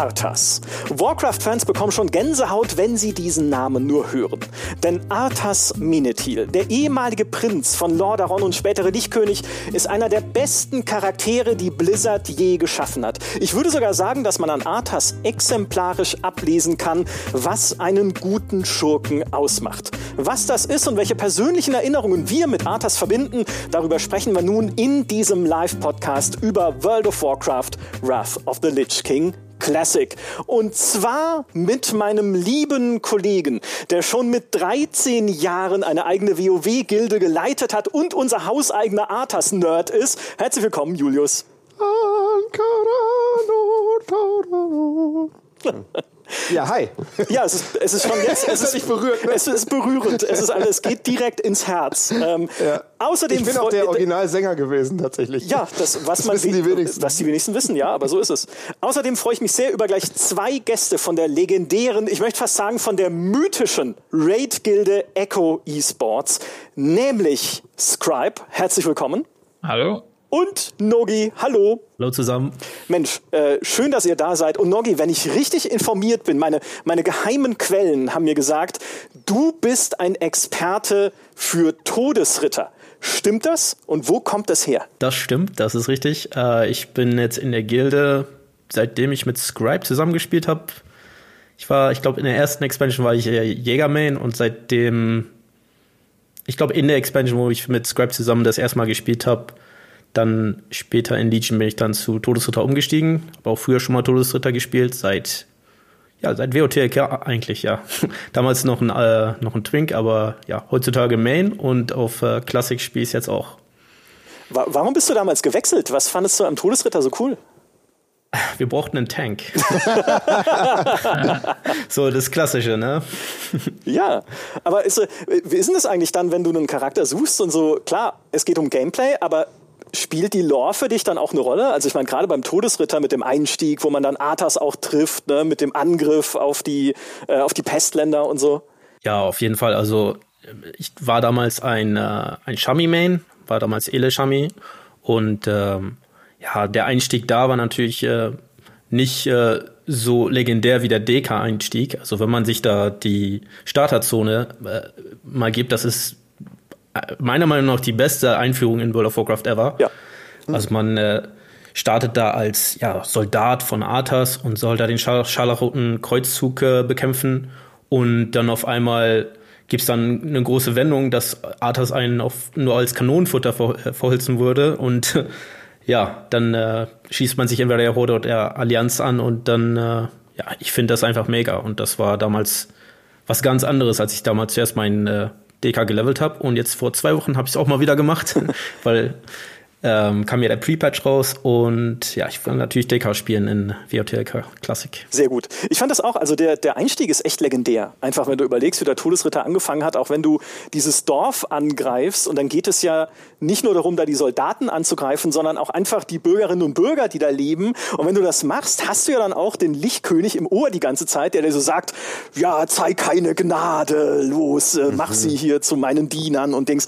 Arthas. Warcraft-Fans bekommen schon Gänsehaut, wenn sie diesen Namen nur hören. Denn Arthas Menethil, der ehemalige Prinz von Lordaeron und spätere Lichtkönig, ist einer der besten Charaktere, die Blizzard je geschaffen hat. Ich würde sogar sagen, dass man an Arthas exemplarisch ablesen kann, was einen guten Schurken ausmacht. Was das ist und welche persönlichen Erinnerungen wir mit Arthas verbinden, darüber sprechen wir nun in diesem Live-Podcast über World of Warcraft Wrath of the Lich King Classic. Und zwar mit meinem lieben Kollegen, der schon mit 13 Jahren eine eigene WoW-Gilde geleitet hat und unser hauseigener Arthas-Nerd ist. Herzlich willkommen, Julius. Ja, hi. Ja, es ist, es ist schon jetzt. Es ist, berührt, ne? es ist berührend. Es ist alles, es geht direkt ins Herz. Ähm, ja. Außerdem ich bin auch der Originalsänger gewesen, tatsächlich. Ja, das, was das man wissen die wenigsten. Was die wenigsten wissen, ja, aber so ist es. Außerdem freue ich mich sehr über gleich zwei Gäste von der legendären, ich möchte fast sagen, von der mythischen Raid-Gilde Echo Esports, nämlich Scribe. Herzlich willkommen. Hallo und Nogi. Hallo. Hallo zusammen. Mensch, äh, schön, dass ihr da seid. Und Nogi, wenn ich richtig informiert bin, meine, meine geheimen Quellen haben mir gesagt, du bist ein Experte für Todesritter. Stimmt das? Und wo kommt das her? Das stimmt, das ist richtig. Äh, ich bin jetzt in der Gilde, seitdem ich mit Scribe zusammengespielt habe. Ich war, ich glaube, in der ersten Expansion war ich Jägermain und seitdem, ich glaube, in der Expansion, wo ich mit Scribe zusammen das erste Mal gespielt habe, dann später in Legion bin ich dann zu Todesritter umgestiegen. Habe auch früher schon mal Todesritter gespielt, seit ja, seit WOTLK eigentlich, ja. Damals noch ein, äh, noch ein Twink, aber ja, heutzutage Main und auf äh, Classic spiele ich jetzt auch. Warum bist du damals gewechselt? Was fandest du am Todesritter so cool? Wir brauchten einen Tank. so, das Klassische, ne? ja, aber ist, wie ist denn das eigentlich dann, wenn du einen Charakter suchst und so, klar, es geht um Gameplay, aber Spielt die Lore für dich dann auch eine Rolle? Also ich meine, gerade beim Todesritter mit dem Einstieg, wo man dann Arthas auch trifft, ne, mit dem Angriff auf die, äh, auf die Pestländer und so. Ja, auf jeden Fall. Also ich war damals ein, äh, ein Shami-Main, war damals Ele-Shami und ähm, ja, der Einstieg da war natürlich äh, nicht äh, so legendär wie der DK-Einstieg. Also wenn man sich da die Starterzone äh, mal gibt, das ist meiner Meinung nach die beste Einführung in World of Warcraft ever. Ja. Mhm. Also man äh, startet da als ja, Soldat von Arthas und soll da den scharlachroten Kreuzzug äh, bekämpfen. Und dann auf einmal gibt es dann eine große Wendung, dass Arthas einen auf, nur als Kanonenfutter ver äh, verholzen würde. Und ja, dann äh, schießt man sich entweder der Horde oder der Allianz an und dann, äh, ja, ich finde das einfach mega. Und das war damals was ganz anderes, als ich damals zuerst meinen äh, DK gelevelt habe. Und jetzt vor zwei Wochen habe ich es auch mal wieder gemacht, weil ähm, kam ja der Pre-Patch raus und ja, ich will natürlich DK spielen in WOTLK Classic. Sehr gut. Ich fand das auch, also der, der Einstieg ist echt legendär. Einfach, wenn du überlegst, wie der Todesritter angefangen hat, auch wenn du dieses Dorf angreifst und dann geht es ja nicht nur darum, da die Soldaten anzugreifen, sondern auch einfach die Bürgerinnen und Bürger, die da leben. Und wenn du das machst, hast du ja dann auch den Lichtkönig im Ohr die ganze Zeit, der dir so sagt, ja, zeig keine Gnade, los, äh, mach mhm. sie hier zu meinen Dienern und denkst,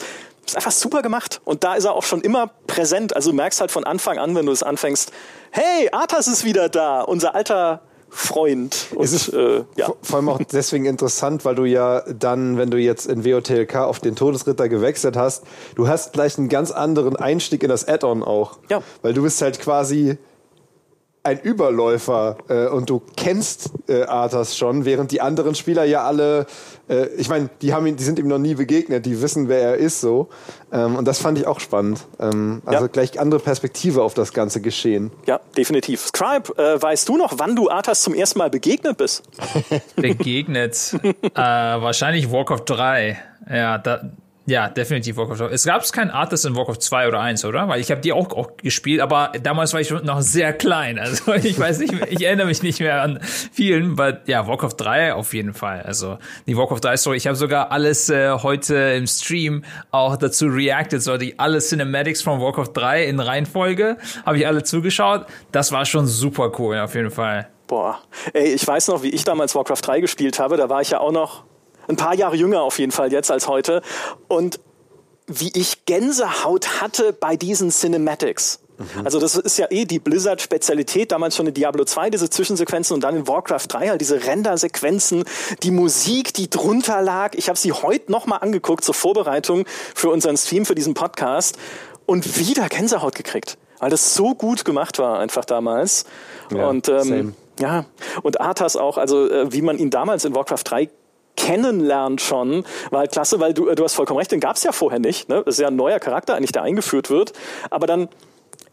ist einfach super gemacht. Und da ist er auch schon immer präsent. Also du merkst halt von Anfang an, wenn du es anfängst, hey, Arthas ist wieder da, unser alter Freund. Und, es ist äh, ja. vor allem auch deswegen interessant, weil du ja dann, wenn du jetzt in WOTLK auf den Todesritter gewechselt hast, du hast gleich einen ganz anderen Einstieg in das Add-on auch. Ja. Weil du bist halt quasi ein Überläufer äh, und du kennst äh, Arthas schon, während die anderen Spieler ja alle, äh, ich meine, die haben ihn, die sind ihm noch nie begegnet, die wissen, wer er ist so. Ähm, und das fand ich auch spannend. Ähm, also ja. gleich andere Perspektive auf das ganze Geschehen. Ja, definitiv. Scribe, äh, weißt du noch, wann du Arthas zum ersten Mal begegnet bist? begegnet? äh, wahrscheinlich Warcraft 3. Ja, da, ja, definitiv Warcraft. Es gab kein Artist in Warcraft 2 oder 1, oder? Weil ich habe die auch, auch gespielt, aber damals war ich noch sehr klein. Also ich weiß nicht, ich erinnere mich nicht mehr an vielen, aber ja, Warcraft 3 auf jeden Fall. Also die Warcraft 3 Story, ich habe sogar alles äh, heute im Stream auch dazu reacted, so die alle Cinematics von Warcraft 3 in Reihenfolge, habe ich alle zugeschaut. Das war schon super cool, auf jeden Fall. Boah, ey, ich weiß noch, wie ich damals Warcraft 3 gespielt habe, da war ich ja auch noch ein paar Jahre jünger auf jeden Fall jetzt als heute. Und wie ich Gänsehaut hatte bei diesen Cinematics. Mhm. Also das ist ja eh die Blizzard-Spezialität, damals schon in Diablo 2, diese Zwischensequenzen und dann in Warcraft 3 halt diese Render-Sequenzen, die Musik, die drunter lag. Ich habe sie heute nochmal angeguckt zur Vorbereitung für unseren Stream, für diesen Podcast und wieder Gänsehaut gekriegt, weil das so gut gemacht war einfach damals. Ja, und ähm, ja, und Arthas auch, also äh, wie man ihn damals in Warcraft 3 kennenlernt schon, war halt klasse, weil du, du hast vollkommen recht, den gab es ja vorher nicht. Ne? Das ist ja ein neuer Charakter eigentlich, der eingeführt wird. Aber dann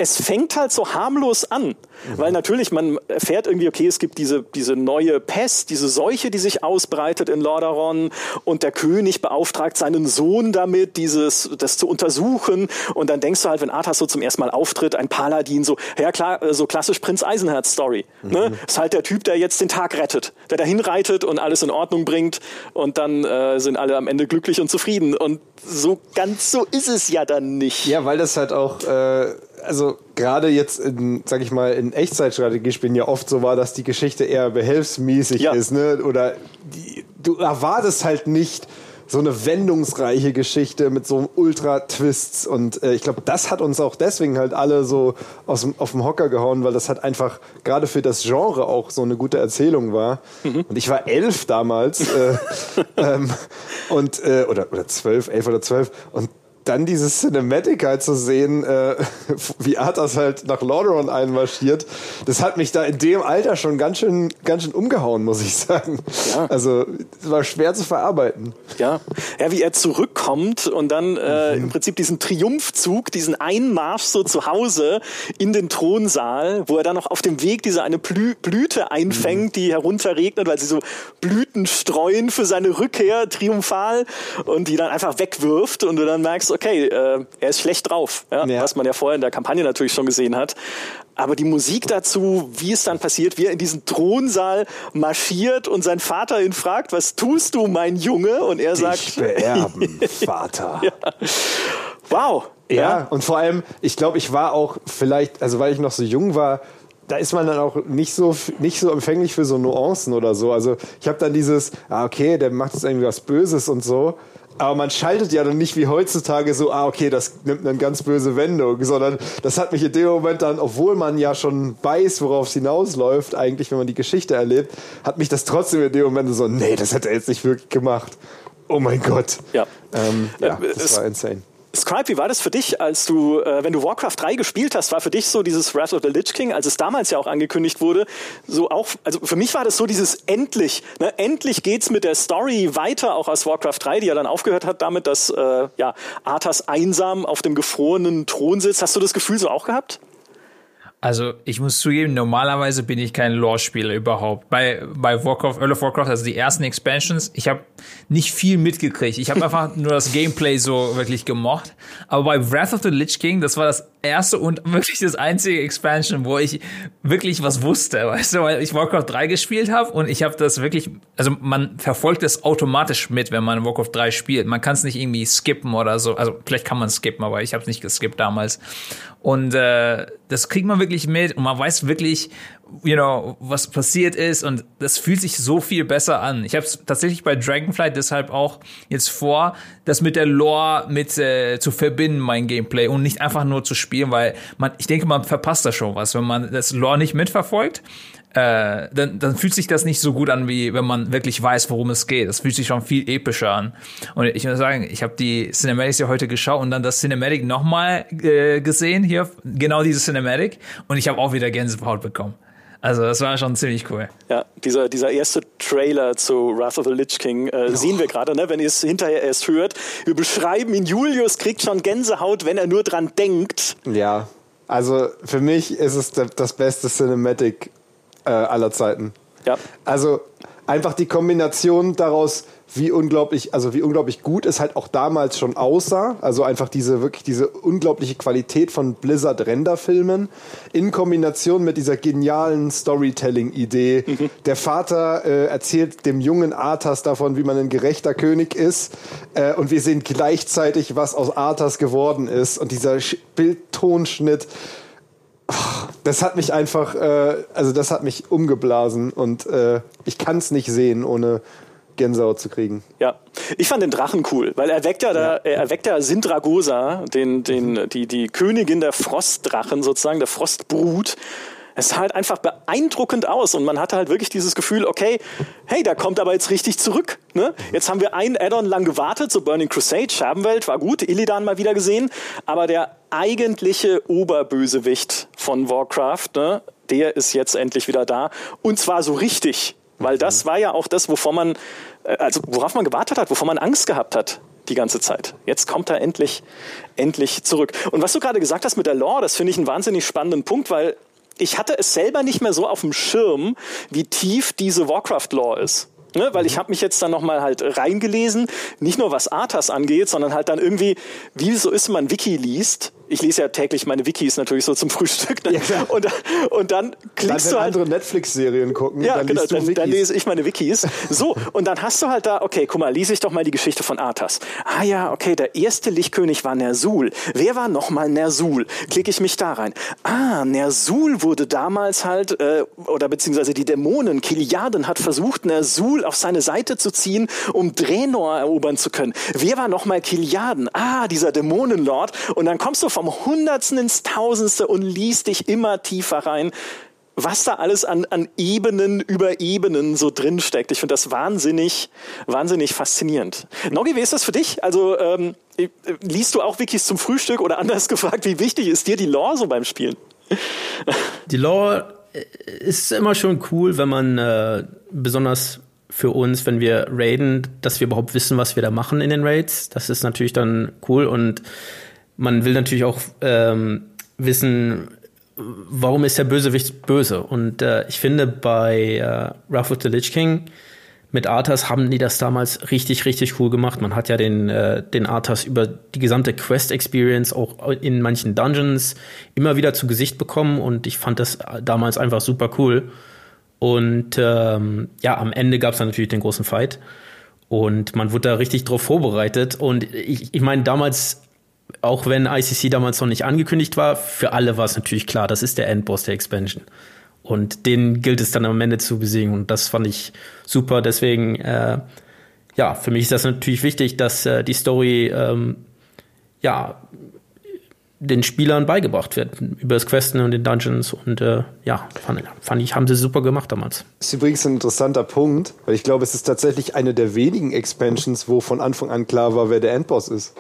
es fängt halt so harmlos an, mhm. weil natürlich man erfährt irgendwie, okay, es gibt diese, diese neue Pest, diese Seuche, die sich ausbreitet in Lordaeron und der König beauftragt seinen Sohn damit, dieses, das zu untersuchen und dann denkst du halt, wenn Arthas so zum ersten Mal auftritt, ein Paladin, so, ja klar, so klassisch Prinz Eisenherz Story, mhm. ne? Ist halt der Typ, der jetzt den Tag rettet, der dahin reitet und alles in Ordnung bringt und dann äh, sind alle am Ende glücklich und zufrieden und so ganz so ist es ja dann nicht. Ja, weil das halt auch, äh also gerade jetzt in, sag ich mal, in Echtzeitstrategiespielen ja oft so war, dass die Geschichte eher behelfsmäßig ja. ist, ne? Oder die, du erwartest halt nicht so eine wendungsreiche Geschichte mit so Ultra-Twists. Und äh, ich glaube, das hat uns auch deswegen halt alle so aus dem, auf dem Hocker gehauen, weil das halt einfach gerade für das Genre auch so eine gute Erzählung war. Mhm. Und ich war elf damals. äh, ähm, und, äh, oder, oder zwölf, elf oder zwölf. Und dann dieses Cinematic halt zu sehen, äh, wie Arthas halt nach Lordaeron einmarschiert, das hat mich da in dem Alter schon ganz schön, ganz schön umgehauen, muss ich sagen. Ja. Also, es war schwer zu verarbeiten. Ja. Ja, wie er zurückkommt und dann äh, mhm. im Prinzip diesen Triumphzug, diesen Einmarsch so zu Hause in den Thronsaal, wo er dann noch auf dem Weg diese eine Blü Blüte einfängt, mhm. die herunterregnet, weil sie so Blüten streuen für seine Rückkehr triumphal und die dann einfach wegwirft und du dann merkst, okay, äh, er ist schlecht drauf, ja, ja. was man ja vorher in der Kampagne natürlich schon gesehen hat. Aber die Musik dazu, wie es dann passiert, wie er in diesen Thronsaal marschiert und sein Vater ihn fragt, was tust du, mein Junge? Und er Dich sagt, beerben, Vater. ja. Wow. Ja, ja, und vor allem, ich glaube, ich war auch vielleicht, also weil ich noch so jung war, da ist man dann auch nicht so nicht so empfänglich für so Nuancen oder so. Also ich habe dann dieses, ah okay, der macht jetzt irgendwie was Böses und so. Aber man schaltet ja dann nicht wie heutzutage so, ah, okay, das nimmt eine ganz böse Wendung, sondern das hat mich in dem Moment dann, obwohl man ja schon weiß, worauf es hinausläuft, eigentlich, wenn man die Geschichte erlebt, hat mich das trotzdem in dem Moment so, nee, das hat er jetzt nicht wirklich gemacht. Oh mein Gott. Ja. Ähm, ja, das es, war insane. Scribe, wie war das für dich, als du, äh, wenn du Warcraft 3 gespielt hast, war für dich so dieses Wrath of the Lich King, als es damals ja auch angekündigt wurde, so auch, also für mich war das so dieses endlich, ne, endlich geht's mit der Story weiter, auch aus Warcraft 3, die ja dann aufgehört hat damit, dass äh, ja, Arthas einsam auf dem gefrorenen Thron sitzt. Hast du das Gefühl so auch gehabt? Also ich muss zugeben, normalerweise bin ich kein Lore-Spieler überhaupt. Bei, bei Warcraft, Earl of Warcraft, also die ersten Expansions, ich habe nicht viel mitgekriegt. Ich habe einfach nur das Gameplay so wirklich gemocht. Aber bei Wrath of the Lich King, das war das erste und wirklich das einzige Expansion, wo ich wirklich was wusste, weißt du, weil ich Warcraft 3 gespielt habe und ich habe das wirklich, also man verfolgt das automatisch mit, wenn man Warcraft 3 spielt. Man kann es nicht irgendwie skippen oder so, also vielleicht kann man skippen, aber ich habe es nicht geskippt damals. Und äh, das kriegt man wirklich mit und man weiß wirklich, you know, was passiert ist und das fühlt sich so viel besser an. Ich habe es tatsächlich bei Dragonflight deshalb auch jetzt vor, das mit der Lore mit äh, zu verbinden, mein Gameplay und nicht einfach nur zu spielen, weil man, ich denke, man verpasst da schon was, wenn man das Lore nicht mitverfolgt. Äh, dann, dann fühlt sich das nicht so gut an, wie wenn man wirklich weiß, worum es geht. Das fühlt sich schon viel epischer an. Und ich muss sagen, ich habe die Cinematics ja heute geschaut und dann das Cinematic nochmal äh, gesehen, hier, genau diese Cinematic. Und ich habe auch wieder Gänsehaut bekommen. Also das war schon ziemlich cool. Ja, dieser, dieser erste Trailer zu Wrath of the Lich King äh, oh. sehen wir gerade, ne? wenn ihr es hinterher erst hört. Wir beschreiben ihn, Julius kriegt schon Gänsehaut, wenn er nur dran denkt. Ja, also für mich ist es das beste Cinematic äh, aller Zeiten. Ja. Also einfach die Kombination daraus, wie unglaublich, also wie unglaublich gut es halt auch damals schon aussah. Also einfach diese wirklich diese unglaubliche Qualität von Blizzard Renderfilmen in Kombination mit dieser genialen Storytelling-Idee. Mhm. Der Vater äh, erzählt dem jungen Arthas davon, wie man ein gerechter König ist, äh, und wir sehen gleichzeitig, was aus Arthas geworden ist. Und dieser Bildtonschnitt das hat mich einfach, äh, also das hat mich umgeblasen und äh, ich kann es nicht sehen, ohne Gänsehaut zu kriegen. Ja, ich fand den Drachen cool, weil er weckt ja, da, er erweckt ja Sindragosa, den, den, die, die Königin der Frostdrachen sozusagen, der Frostbrut. Es sah halt einfach beeindruckend aus und man hatte halt wirklich dieses Gefühl, okay, hey, da kommt aber jetzt richtig zurück. Ne? Jetzt haben wir ein Addon lang gewartet, so Burning Crusade, Scherbenwelt war gut, Illidan mal wieder gesehen, aber der eigentliche Oberbösewicht von Warcraft, ne, der ist jetzt endlich wieder da und zwar so richtig. Weil das war ja auch das, wovor man, äh, also worauf man gewartet hat, wovor man Angst gehabt hat die ganze Zeit. Jetzt kommt er endlich, endlich zurück. Und was du gerade gesagt hast mit der Lore, das finde ich einen wahnsinnig spannenden Punkt, weil ich hatte es selber nicht mehr so auf dem Schirm, wie tief diese Warcraft-Lore ist. Ne, weil ich habe mich jetzt dann nochmal halt reingelesen, nicht nur was Arthas angeht, sondern halt dann irgendwie, wie so ist, man Wiki liest, ich lese ja täglich meine Wikis natürlich so zum Frühstück. Ne? Ja, und, und dann klickst dann, du halt. andere Netflix-Serien gucken. Ja, dann genau, dann, dann, lese ich meine Wikis. So, und dann hast du halt da, okay, guck mal, lese ich doch mal die Geschichte von Arthas. Ah ja, okay, der erste Lichtkönig war Nersul. Wer war nochmal Nersul? Klicke ich mich da rein. Ah, Nersul wurde damals halt, äh, oder beziehungsweise die Dämonen, Kiliaden hat versucht, Nersul auf seine Seite zu ziehen, um Draenor erobern zu können. Wer war nochmal Kiliaden? Ah, dieser Dämonenlord. Und dann kommst du vom Hundertsten ins Tausendste und liest dich immer tiefer rein, was da alles an, an Ebenen über Ebenen so drin steckt. Ich finde das wahnsinnig, wahnsinnig faszinierend. Nogi, wie ist das für dich? Also ähm, äh, liest du auch Wikis zum Frühstück oder anders gefragt, wie wichtig ist dir die Lore so beim Spielen? Die Lore äh, ist immer schon cool, wenn man äh, besonders für uns, wenn wir raiden, dass wir überhaupt wissen, was wir da machen in den Raids. Das ist natürlich dann cool und man will natürlich auch ähm, wissen, warum ist der Bösewicht böse? Und äh, ich finde, bei äh, Wrath of the Lich King mit Arthas haben die das damals richtig, richtig cool gemacht. Man hat ja den, äh, den Arthas über die gesamte Quest-Experience auch in manchen Dungeons immer wieder zu Gesicht bekommen und ich fand das damals einfach super cool. Und ähm, ja, am Ende gab es dann natürlich den großen Fight. Und man wurde da richtig drauf vorbereitet. Und ich, ich meine, damals auch wenn ICC damals noch nicht angekündigt war, für alle war es natürlich klar, das ist der Endboss der Expansion. Und den gilt es dann am Ende zu besiegen. Und das fand ich super. Deswegen, äh, ja, für mich ist das natürlich wichtig, dass äh, die Story, ähm, ja, den Spielern beigebracht wird über das Questen und den Dungeons und äh, ja, fand, fand, ich, haben sie super gemacht damals. Das ist übrigens ein interessanter Punkt, weil ich glaube, es ist tatsächlich eine der wenigen Expansions, wo von Anfang an klar war, wer der Endboss ist.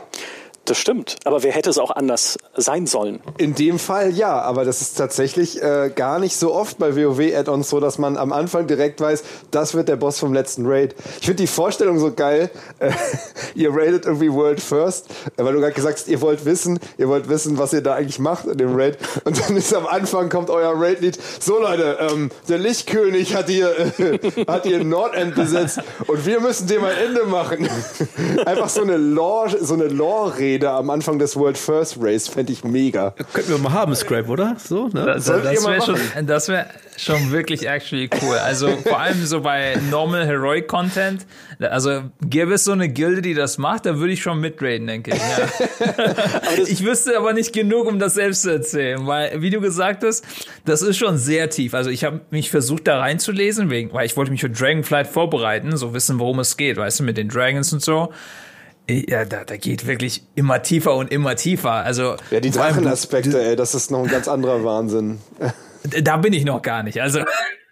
Das stimmt. Aber wer hätte es auch anders sein sollen? In dem Fall ja, aber das ist tatsächlich äh, gar nicht so oft bei WoW-Add-ons so, dass man am Anfang direkt weiß, das wird der Boss vom letzten Raid. Ich finde die Vorstellung so geil. Äh, ihr raidet irgendwie World First, äh, weil du gerade gesagt hast, ihr wollt wissen, ihr wollt wissen, was ihr da eigentlich macht in dem Raid. Und dann ist am Anfang kommt euer Raid-Lied. So Leute, ähm, der Lichtkönig hat hier, äh, hat hier Nordend besetzt und wir müssen dem ein Ende machen. Einfach so eine Lore, so eine Lore-Rede da am Anfang des World First Race, fände ich mega. Könnten wir mal haben, Scrap, oder? So, ne? Das, das wäre schon, das wär schon wirklich actually cool. Also vor allem so bei Normal Heroic Content. Also gäbe es so eine Gilde, die das macht, da würde ich schon mitraden, denke ich. Ja. ich wüsste aber nicht genug, um das selbst zu erzählen, weil, wie du gesagt hast, das ist schon sehr tief. Also ich habe mich versucht, da reinzulesen, wegen, weil ich wollte mich für Dragonflight vorbereiten, so wissen, worum es geht, weißt du, mit den Dragons und so ja, da, da geht wirklich immer tiefer und immer tiefer. Also ja, die Drachenaspekte, ey, das ist noch ein ganz anderer Wahnsinn. Da bin ich noch gar nicht. Also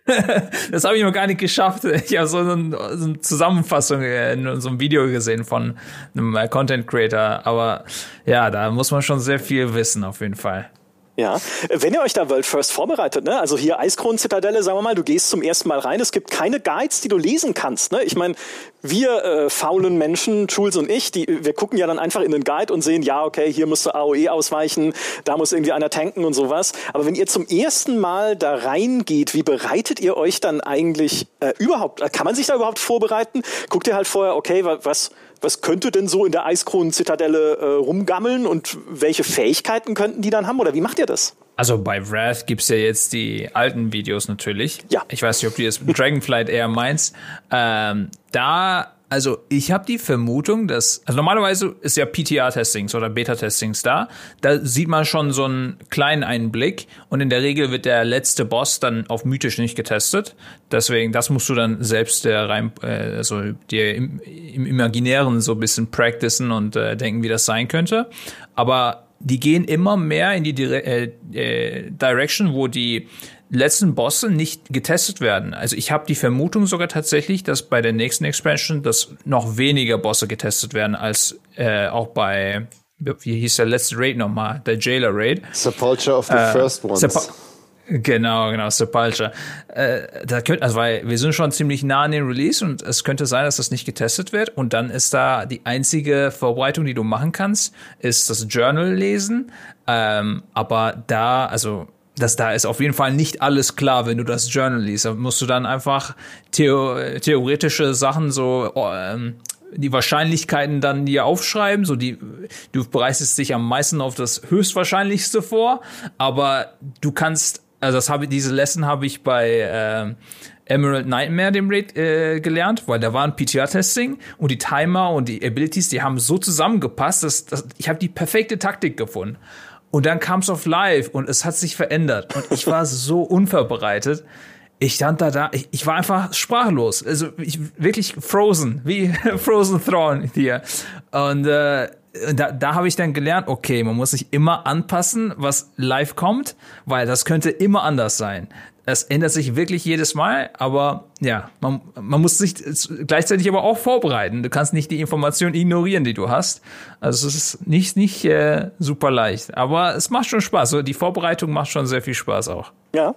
das habe ich noch gar nicht geschafft. Ich habe so, ein, so eine Zusammenfassung in so einem Video gesehen von einem Content Creator. Aber ja, da muss man schon sehr viel wissen, auf jeden Fall. Ja, wenn ihr euch da World First vorbereitet, ne? also hier Eiskronen-Zitadelle, sagen wir mal, du gehst zum ersten Mal rein, es gibt keine Guides, die du lesen kannst. Ne? Ich meine, wir äh, faulen Menschen, Jules und ich, die, wir gucken ja dann einfach in den Guide und sehen, ja, okay, hier musst du AOE ausweichen, da muss irgendwie einer tanken und sowas. Aber wenn ihr zum ersten Mal da reingeht, wie bereitet ihr euch dann eigentlich äh, überhaupt, kann man sich da überhaupt vorbereiten? Guckt ihr halt vorher, okay, was was könnte denn so in der Eiskronen-Zitadelle äh, rumgammeln und welche Fähigkeiten könnten die dann haben oder wie macht ihr das? Also bei Wrath gibt's ja jetzt die alten Videos natürlich. Ja. Ich weiß nicht, ob du jetzt Dragonflight eher meinst. Ähm, da Also ich habe die Vermutung, dass also normalerweise ist ja PTR-Testings oder Beta-Testings da. Da sieht man schon so einen kleinen Einblick und in der Regel wird der letzte Boss dann auf mythisch nicht getestet. Deswegen, das musst du dann selbst äh, rein, äh, also dir im, im Imaginären so ein bisschen practicen und äh, denken, wie das sein könnte. Aber die gehen immer mehr in die Dire äh, äh, Direction, wo die letzten Bosse nicht getestet werden. Also ich habe die Vermutung sogar tatsächlich, dass bei der nächsten Expansion dass noch weniger Bosse getestet werden als äh, auch bei wie hieß der letzte Raid nochmal? Der Jailer Raid. Sepulture of the äh, First Ones. Sepul Genau, genau, Sepulture. Äh, da könnte, also weil wir sind schon ziemlich nah an den Release und es könnte sein, dass das nicht getestet wird. Und dann ist da die einzige Vorbereitung, die du machen kannst, ist das Journal lesen. Ähm, aber da, also das da ist auf jeden Fall nicht alles klar, wenn du das Journal liest. Da musst du dann einfach theo theoretische Sachen so oh, ähm, die Wahrscheinlichkeiten dann dir aufschreiben, so die du bereitest dich am meisten auf das höchstwahrscheinlichste vor, aber du kannst also das habe diese Lesson habe ich bei äh, Emerald Nightmare dem Raid äh, gelernt, weil da war ein PTR-Testing und die Timer und die Abilities, die haben so zusammengepasst, dass, dass ich habe die perfekte Taktik gefunden. Und dann kam es auf Live und es hat sich verändert. Und ich war so unvorbereitet. Ich stand da da, ich, ich war einfach sprachlos. Also ich, wirklich frozen, wie Frozen Throne hier. Und äh, da, da habe ich dann gelernt, okay, man muss sich immer anpassen, was live kommt, weil das könnte immer anders sein es ändert sich wirklich jedes Mal, aber ja, man, man muss sich gleichzeitig aber auch vorbereiten. Du kannst nicht die Information ignorieren, die du hast. Also es ist nicht, nicht äh, super leicht, aber es macht schon Spaß. Die Vorbereitung macht schon sehr viel Spaß auch. Ja,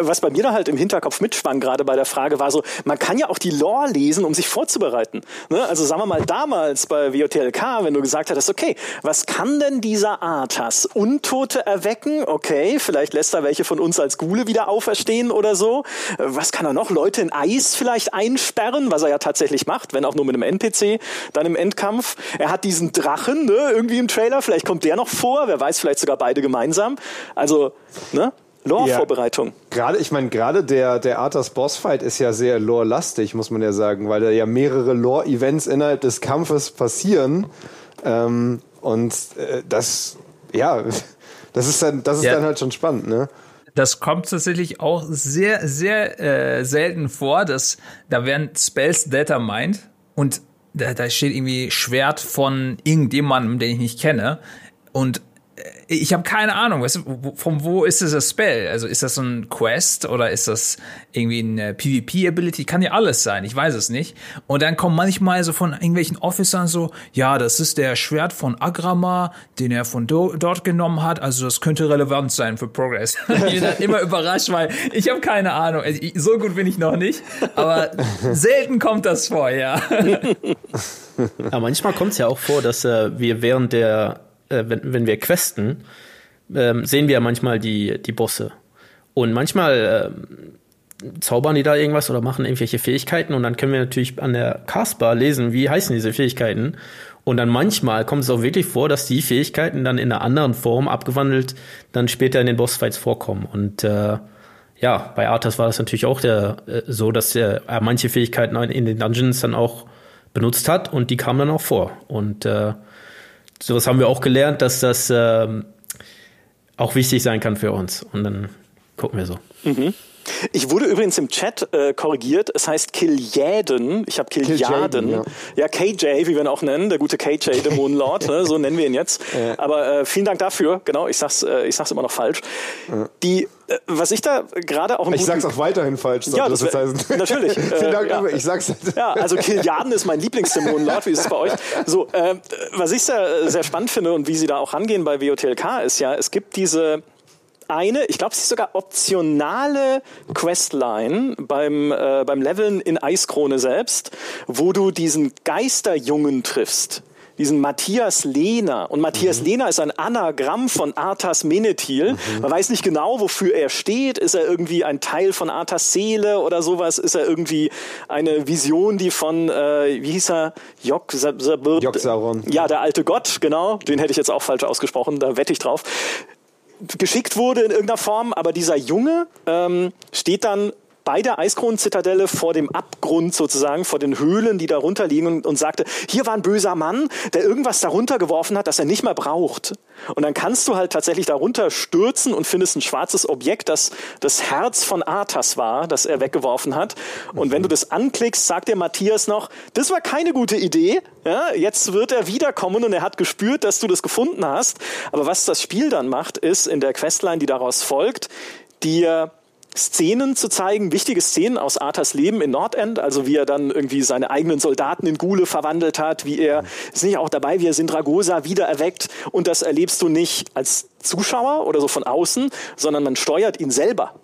was bei mir da halt im Hinterkopf mitschwang, gerade bei der Frage, war so, man kann ja auch die Lore lesen, um sich vorzubereiten. Ne? Also sagen wir mal damals bei WOTLK, wenn du gesagt hattest, okay, was kann denn dieser Arthas? Untote erwecken? Okay, vielleicht lässt er welche von uns als Gule wieder auferstehen oder so. Äh, was kann er noch? Leute in Eis vielleicht einsperren, was er ja tatsächlich macht, wenn auch nur mit einem NPC, dann im Endkampf. Er hat diesen Drachen, ne, irgendwie im Trailer, vielleicht kommt der noch vor, wer weiß, vielleicht sogar beide gemeinsam. Also, ne? Lore-Vorbereitung. Ja, gerade, ich meine, gerade der, der Arthas Bossfight ist ja sehr lore-lastig, muss man ja sagen, weil da ja mehrere Lore-Events innerhalb des Kampfes passieren. Ähm, und äh, das, ja, das ist dann, das ist ja. dann halt schon spannend, ne? Das kommt tatsächlich auch sehr, sehr äh, selten vor, dass da werden Spells determined und da, da steht irgendwie Schwert von irgendjemandem, den ich nicht kenne. Und ich habe keine Ahnung, weißt du, von wo ist das Spell? Also ist das so ein Quest oder ist das irgendwie eine PvP-Ability? Kann ja alles sein, ich weiß es nicht. Und dann kommen manchmal so von irgendwelchen Officern so, ja, das ist der Schwert von Agrama, den er von do dort genommen hat, also das könnte relevant sein für Progress. ich bin dann immer überrascht, weil ich habe keine Ahnung. Also so gut bin ich noch nicht, aber selten kommt das vor, ja. ja manchmal kommt es ja auch vor, dass äh, wir während der äh, wenn, wenn wir questen, ähm, sehen wir ja manchmal die, die Bosse. Und manchmal ähm, zaubern die da irgendwas oder machen irgendwelche Fähigkeiten und dann können wir natürlich an der Castbar lesen, wie heißen diese Fähigkeiten. Und dann manchmal kommt es auch wirklich vor, dass die Fähigkeiten dann in einer anderen Form abgewandelt dann später in den Bossfights vorkommen. Und äh, ja, bei Arthas war das natürlich auch der, äh, so, dass er manche Fähigkeiten in den Dungeons dann auch benutzt hat und die kamen dann auch vor. Und äh, sowas haben wir auch gelernt, dass das ähm, auch wichtig sein kann für uns. Und dann gucken wir so. Mhm. Ich wurde übrigens im Chat äh, korrigiert. Es heißt Kiljaden. Ich habe Kiljaden. Ja. ja. KJ, wie wir ihn auch nennen, der gute KJ, Dämonenlord. ne, so nennen wir ihn jetzt. Ja. Aber äh, vielen Dank dafür. Genau, ich sag's, äh, ich sag's immer noch falsch. Ja. Die, äh, was ich da gerade auch im Ich sag's auch weiterhin falsch. Ja, das, das heißen. natürlich. vielen Dank, ja. ich sag's. Ja, also Kiljaden ist mein Lieblingsdämonenlord. Wie ist es bei euch? So, äh, was ich sehr, sehr spannend finde und wie sie da auch rangehen bei WOTLK ist ja, es gibt diese eine, ich glaube, es ist sogar optionale Questline beim, äh, beim Leveln in Eiskrone selbst, wo du diesen Geisterjungen triffst diesen Matthias Lehner. Und Matthias mhm. Lehner ist ein Anagramm von Arthas Menethil. Mhm. Man weiß nicht genau, wofür er steht. Ist er irgendwie ein Teil von Arthas Seele oder sowas? Ist er irgendwie eine Vision, die von, äh, wie hieß er? Jok Joksaron. Ja, der alte Gott, genau. Den hätte ich jetzt auch falsch ausgesprochen, da wette ich drauf geschickt wurde in irgendeiner Form, aber dieser Junge ähm, steht dann bei der Eiskronenzitadelle vor dem Abgrund sozusagen, vor den Höhlen, die darunter liegen und, und sagte, hier war ein böser Mann, der irgendwas darunter geworfen hat, das er nicht mehr braucht. Und dann kannst du halt tatsächlich darunter stürzen und findest ein schwarzes Objekt, das das Herz von Arthas war, das er weggeworfen hat. Und wenn du das anklickst, sagt der Matthias noch, das war keine gute Idee. Ja, jetzt wird er wiederkommen und er hat gespürt, dass du das gefunden hast. Aber was das Spiel dann macht, ist in der Questline, die daraus folgt, dir Szenen zu zeigen, wichtige Szenen aus Arthas Leben in Nordend, also wie er dann irgendwie seine eigenen Soldaten in Gule verwandelt hat, wie er, ist nicht auch dabei, wie er Sindragosa wiedererweckt und das erlebst du nicht als Zuschauer oder so von außen, sondern man steuert ihn selber.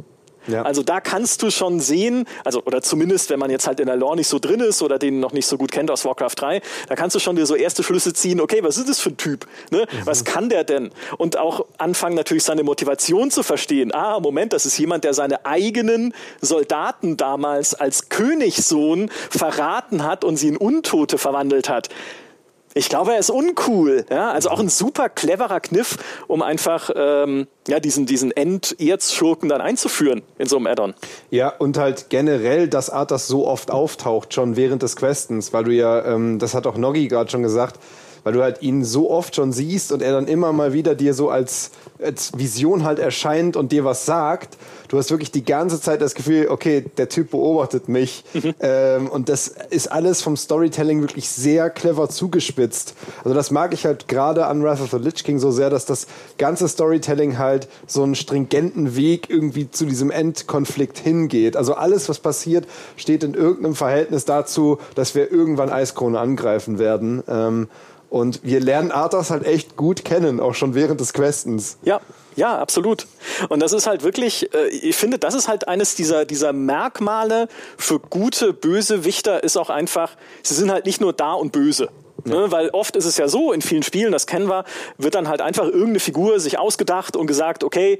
Ja. Also da kannst du schon sehen, also oder zumindest wenn man jetzt halt in der Lore nicht so drin ist oder den noch nicht so gut kennt aus Warcraft 3, da kannst du schon dir so erste Schlüsse ziehen, okay, was ist das für ein Typ? Ne? Mhm. Was kann der denn? Und auch anfangen natürlich seine Motivation zu verstehen. Ah, Moment, das ist jemand, der seine eigenen Soldaten damals als Königssohn verraten hat und sie in Untote verwandelt hat. Ich glaube, er ist uncool. Ja? Also auch ein super cleverer Kniff, um einfach ähm, ja, diesen, diesen End-Erzschurken dann einzuführen in so einem Addon. Ja, und halt generell, dass Arthas so oft auftaucht, schon während des Questens, weil du ja, ähm, das hat auch Noggi gerade schon gesagt, weil du halt ihn so oft schon siehst und er dann immer mal wieder dir so als, als Vision halt erscheint und dir was sagt. Du hast wirklich die ganze Zeit das Gefühl, okay, der Typ beobachtet mich. Mhm. Ähm, und das ist alles vom Storytelling wirklich sehr clever zugespitzt. Also das mag ich halt gerade an Wrath of the Lich King so sehr, dass das ganze Storytelling halt so einen stringenten Weg irgendwie zu diesem Endkonflikt hingeht. Also alles, was passiert, steht in irgendeinem Verhältnis dazu, dass wir irgendwann Eiskrone angreifen werden. Ähm, und wir lernen Arthas halt echt gut kennen, auch schon während des Questens. Ja, ja, absolut. Und das ist halt wirklich, äh, ich finde, das ist halt eines dieser, dieser Merkmale für gute Bösewichter ist auch einfach, sie sind halt nicht nur da und böse. Ja. Ne, weil oft ist es ja so, in vielen Spielen, das kennen wir, wird dann halt einfach irgendeine Figur sich ausgedacht und gesagt, okay,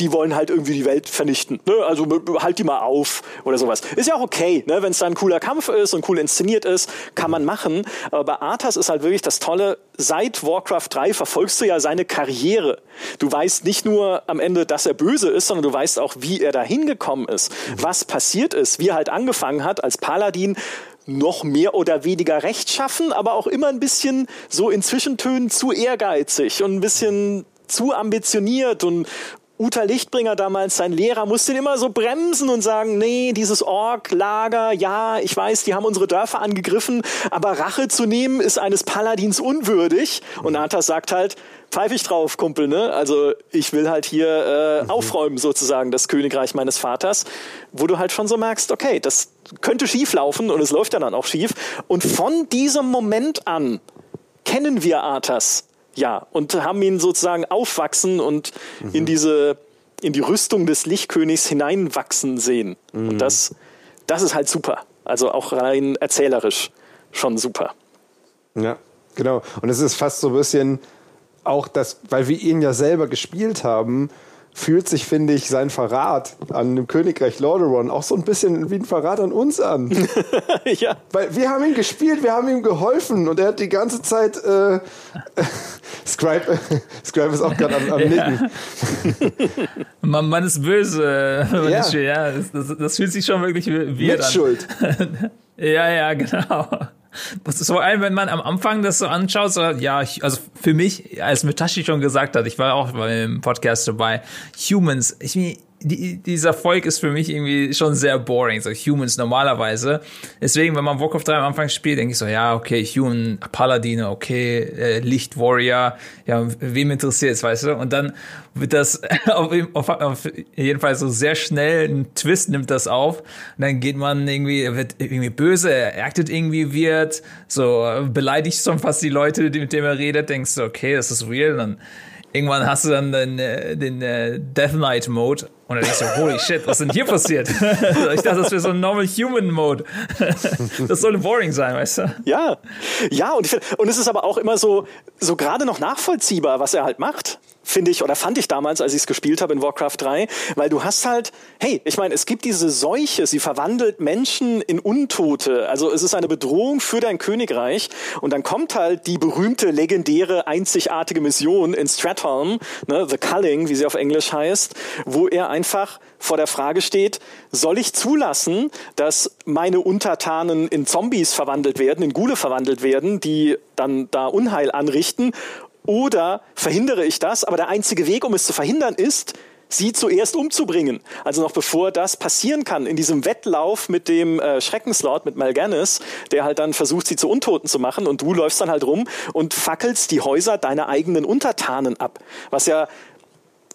die wollen halt irgendwie die Welt vernichten. Ne? Also halt die mal auf oder sowas. Ist ja auch okay, ne? wenn es dann ein cooler Kampf ist und cool inszeniert ist, kann man machen. Aber bei Arthas ist halt wirklich das Tolle, seit Warcraft 3 verfolgst du ja seine Karriere. Du weißt nicht nur am Ende, dass er böse ist, sondern du weißt auch, wie er da hingekommen ist, was passiert ist, wie er halt angefangen hat als Paladin noch mehr oder weniger rechtschaffen, aber auch immer ein bisschen so in Zwischentönen zu ehrgeizig und ein bisschen zu ambitioniert und Uta Lichtbringer damals, sein Lehrer, musste ihn immer so bremsen und sagen, nee, dieses Ork-Lager, ja, ich weiß, die haben unsere Dörfer angegriffen, aber Rache zu nehmen ist eines Paladins unwürdig. Und Arthas sagt halt, pfeif ich drauf, Kumpel, ne? Also ich will halt hier äh, mhm. aufräumen sozusagen das Königreich meines Vaters, wo du halt schon so merkst, okay, das könnte schief laufen und es läuft ja dann auch schief. Und von diesem Moment an kennen wir Arthas ja, und haben ihn sozusagen aufwachsen und mhm. in diese, in die Rüstung des Lichtkönigs hineinwachsen sehen. Mhm. Und das, das ist halt super. Also auch rein erzählerisch schon super. Ja, genau. Und es ist fast so ein bisschen auch das, weil wir ihn ja selber gespielt haben, fühlt sich, finde ich, sein Verrat an dem Königreich Lordaeron auch so ein bisschen wie ein Verrat an uns an. ja. Weil wir haben ihn gespielt, wir haben ihm geholfen und er hat die ganze Zeit äh, Scribe, Scribe ist auch gerade am, am Nicken. man, man, ist böse. Man ja. Ist, ja das, das, fühlt sich schon wirklich wie Mit Schuld. ja, ja, genau. Vor allem, wenn man am Anfang das so anschaut, so, ja, also für mich, als Mitashi schon gesagt hat, ich war auch beim Podcast dabei, Humans, ich, die, dieser Volk ist für mich irgendwie schon sehr boring, so Humans normalerweise. Deswegen, wenn man Warcraft 3 am Anfang spielt, denke ich so, ja, okay, Human, Paladine, okay, äh, Licht Warrior, ja, wem interessiert es, weißt du? Und dann wird das auf, auf, auf jeden Fall so sehr schnell ein Twist nimmt das auf. Und dann geht man irgendwie, wird irgendwie böse, er actet irgendwie wird, so beleidigt schon fast die Leute, mit denen er redet, denkst du, okay, das ist real. Dann irgendwann hast du dann den, äh, den, den äh, Death Knight Mode und dann denkst du, holy shit, was ist denn hier passiert? ich dachte, das wäre so ein Normal Human Mode. das soll boring sein, weißt du? Ja, ja, und, ich und es ist aber auch immer so, so gerade noch nachvollziehbar, was er halt macht finde ich, oder fand ich damals, als ich es gespielt habe in Warcraft 3, weil du hast halt, hey, ich meine, es gibt diese Seuche, sie verwandelt Menschen in Untote, also es ist eine Bedrohung für dein Königreich. Und dann kommt halt die berühmte, legendäre, einzigartige Mission in Stratholm, ne, The Culling, wie sie auf Englisch heißt, wo er einfach vor der Frage steht, soll ich zulassen, dass meine Untertanen in Zombies verwandelt werden, in Gule verwandelt werden, die dann da Unheil anrichten, oder verhindere ich das? Aber der einzige Weg, um es zu verhindern, ist, sie zuerst umzubringen. Also noch bevor das passieren kann, in diesem Wettlauf mit dem äh, Schreckenslord, mit Malganis, der halt dann versucht, sie zu Untoten zu machen und du läufst dann halt rum und fackelst die Häuser deiner eigenen Untertanen ab. Was ja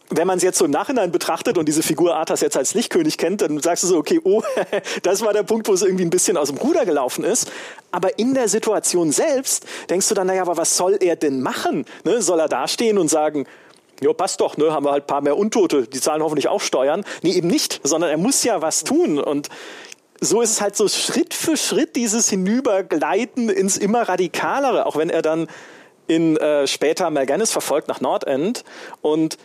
wenn man es jetzt so im Nachhinein betrachtet und diese Figur Arthas jetzt als Lichtkönig kennt, dann sagst du so, okay, oh, das war der Punkt, wo es irgendwie ein bisschen aus dem Ruder gelaufen ist. Aber in der Situation selbst denkst du dann, naja, aber was soll er denn machen? Ne? Soll er dastehen und sagen, ja, passt doch, ne, haben wir halt ein paar mehr Untote, die zahlen hoffentlich auch Steuern. Nee, eben nicht, sondern er muss ja was tun und so ist es halt so Schritt für Schritt dieses Hinübergleiten ins immer radikalere, auch wenn er dann in äh, später Melganis verfolgt nach Nordend und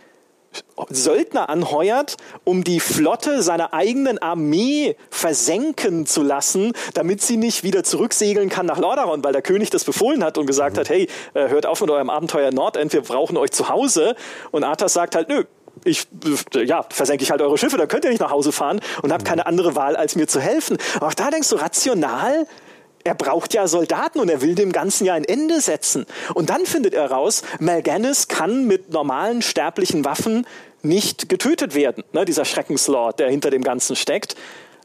Söldner anheuert, um die Flotte seiner eigenen Armee versenken zu lassen, damit sie nicht wieder zurücksegeln kann nach Lordaeron, weil der König das befohlen hat und gesagt mhm. hat, hey, äh, hört auf mit eurem Abenteuer Nordend, wir brauchen euch zu Hause. Und Arthas sagt halt, nö, ich, ja, versenke ich halt eure Schiffe, dann könnt ihr nicht nach Hause fahren und habt mhm. keine andere Wahl, als mir zu helfen. Aber auch da denkst du, rational, er braucht ja Soldaten und er will dem Ganzen ja ein Ende setzen. Und dann findet er raus, Malganis kann mit normalen sterblichen Waffen nicht getötet werden. Ne, dieser Schreckenslord, der hinter dem Ganzen steckt.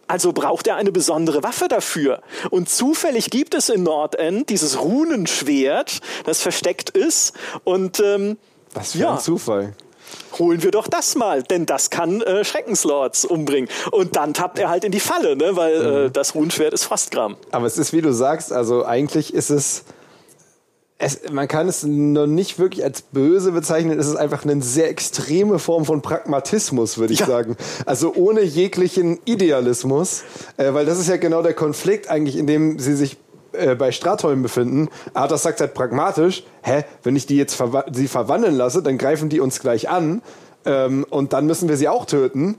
Also braucht er eine besondere Waffe dafür. Und zufällig gibt es in Nordend dieses Runenschwert, das versteckt ist. Und ähm, was für ja, ein Zufall holen wir doch das mal, denn das kann äh, Schreckenslords umbringen. Und dann tappt er halt in die Falle, ne? weil äh, mhm. äh, das Runenschwert ist Frostgram. Aber es ist, wie du sagst, also eigentlich ist es, es, man kann es noch nicht wirklich als böse bezeichnen, es ist einfach eine sehr extreme Form von Pragmatismus, würde ich ja. sagen. Also ohne jeglichen Idealismus, äh, weil das ist ja genau der Konflikt eigentlich, in dem sie sich äh, bei Stratholm befinden. Arthas sagt halt pragmatisch, hä, wenn ich die jetzt verwa sie verwandeln lasse, dann greifen die uns gleich an ähm, und dann müssen wir sie auch töten.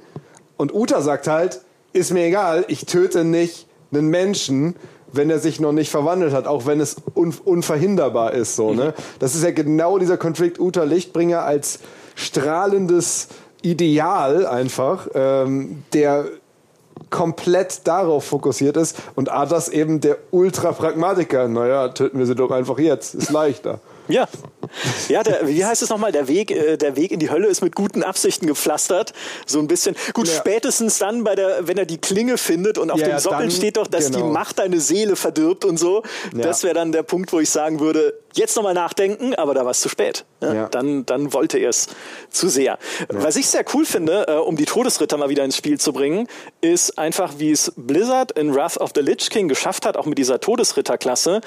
Und Uta sagt halt, ist mir egal, ich töte nicht einen Menschen, wenn er sich noch nicht verwandelt hat, auch wenn es un unverhinderbar ist. So, ne? Das ist ja genau dieser Konflikt Uta Lichtbringer als strahlendes Ideal einfach, ähm, der komplett darauf fokussiert ist und Adas eben der Ultra-Pragmatiker. Naja, töten wir sie doch einfach jetzt, ist leichter. Ja. Ja, der, wie heißt es nochmal? Der Weg, äh, der Weg in die Hölle ist mit guten Absichten gepflastert. So ein bisschen. Gut, ja. spätestens dann bei der, wenn er die Klinge findet und auf ja, dem Sockel dann, steht doch, dass genau. die Macht deine Seele verdirbt und so. Ja. Das wäre dann der Punkt, wo ich sagen würde, jetzt nochmal nachdenken, aber da war es zu spät. Dann, dann wollte er es zu sehr. Was ich sehr cool finde, äh, um die Todesritter mal wieder ins Spiel zu bringen, ist einfach, wie es Blizzard in Wrath of the Lich King geschafft hat, auch mit dieser Todesritterklasse,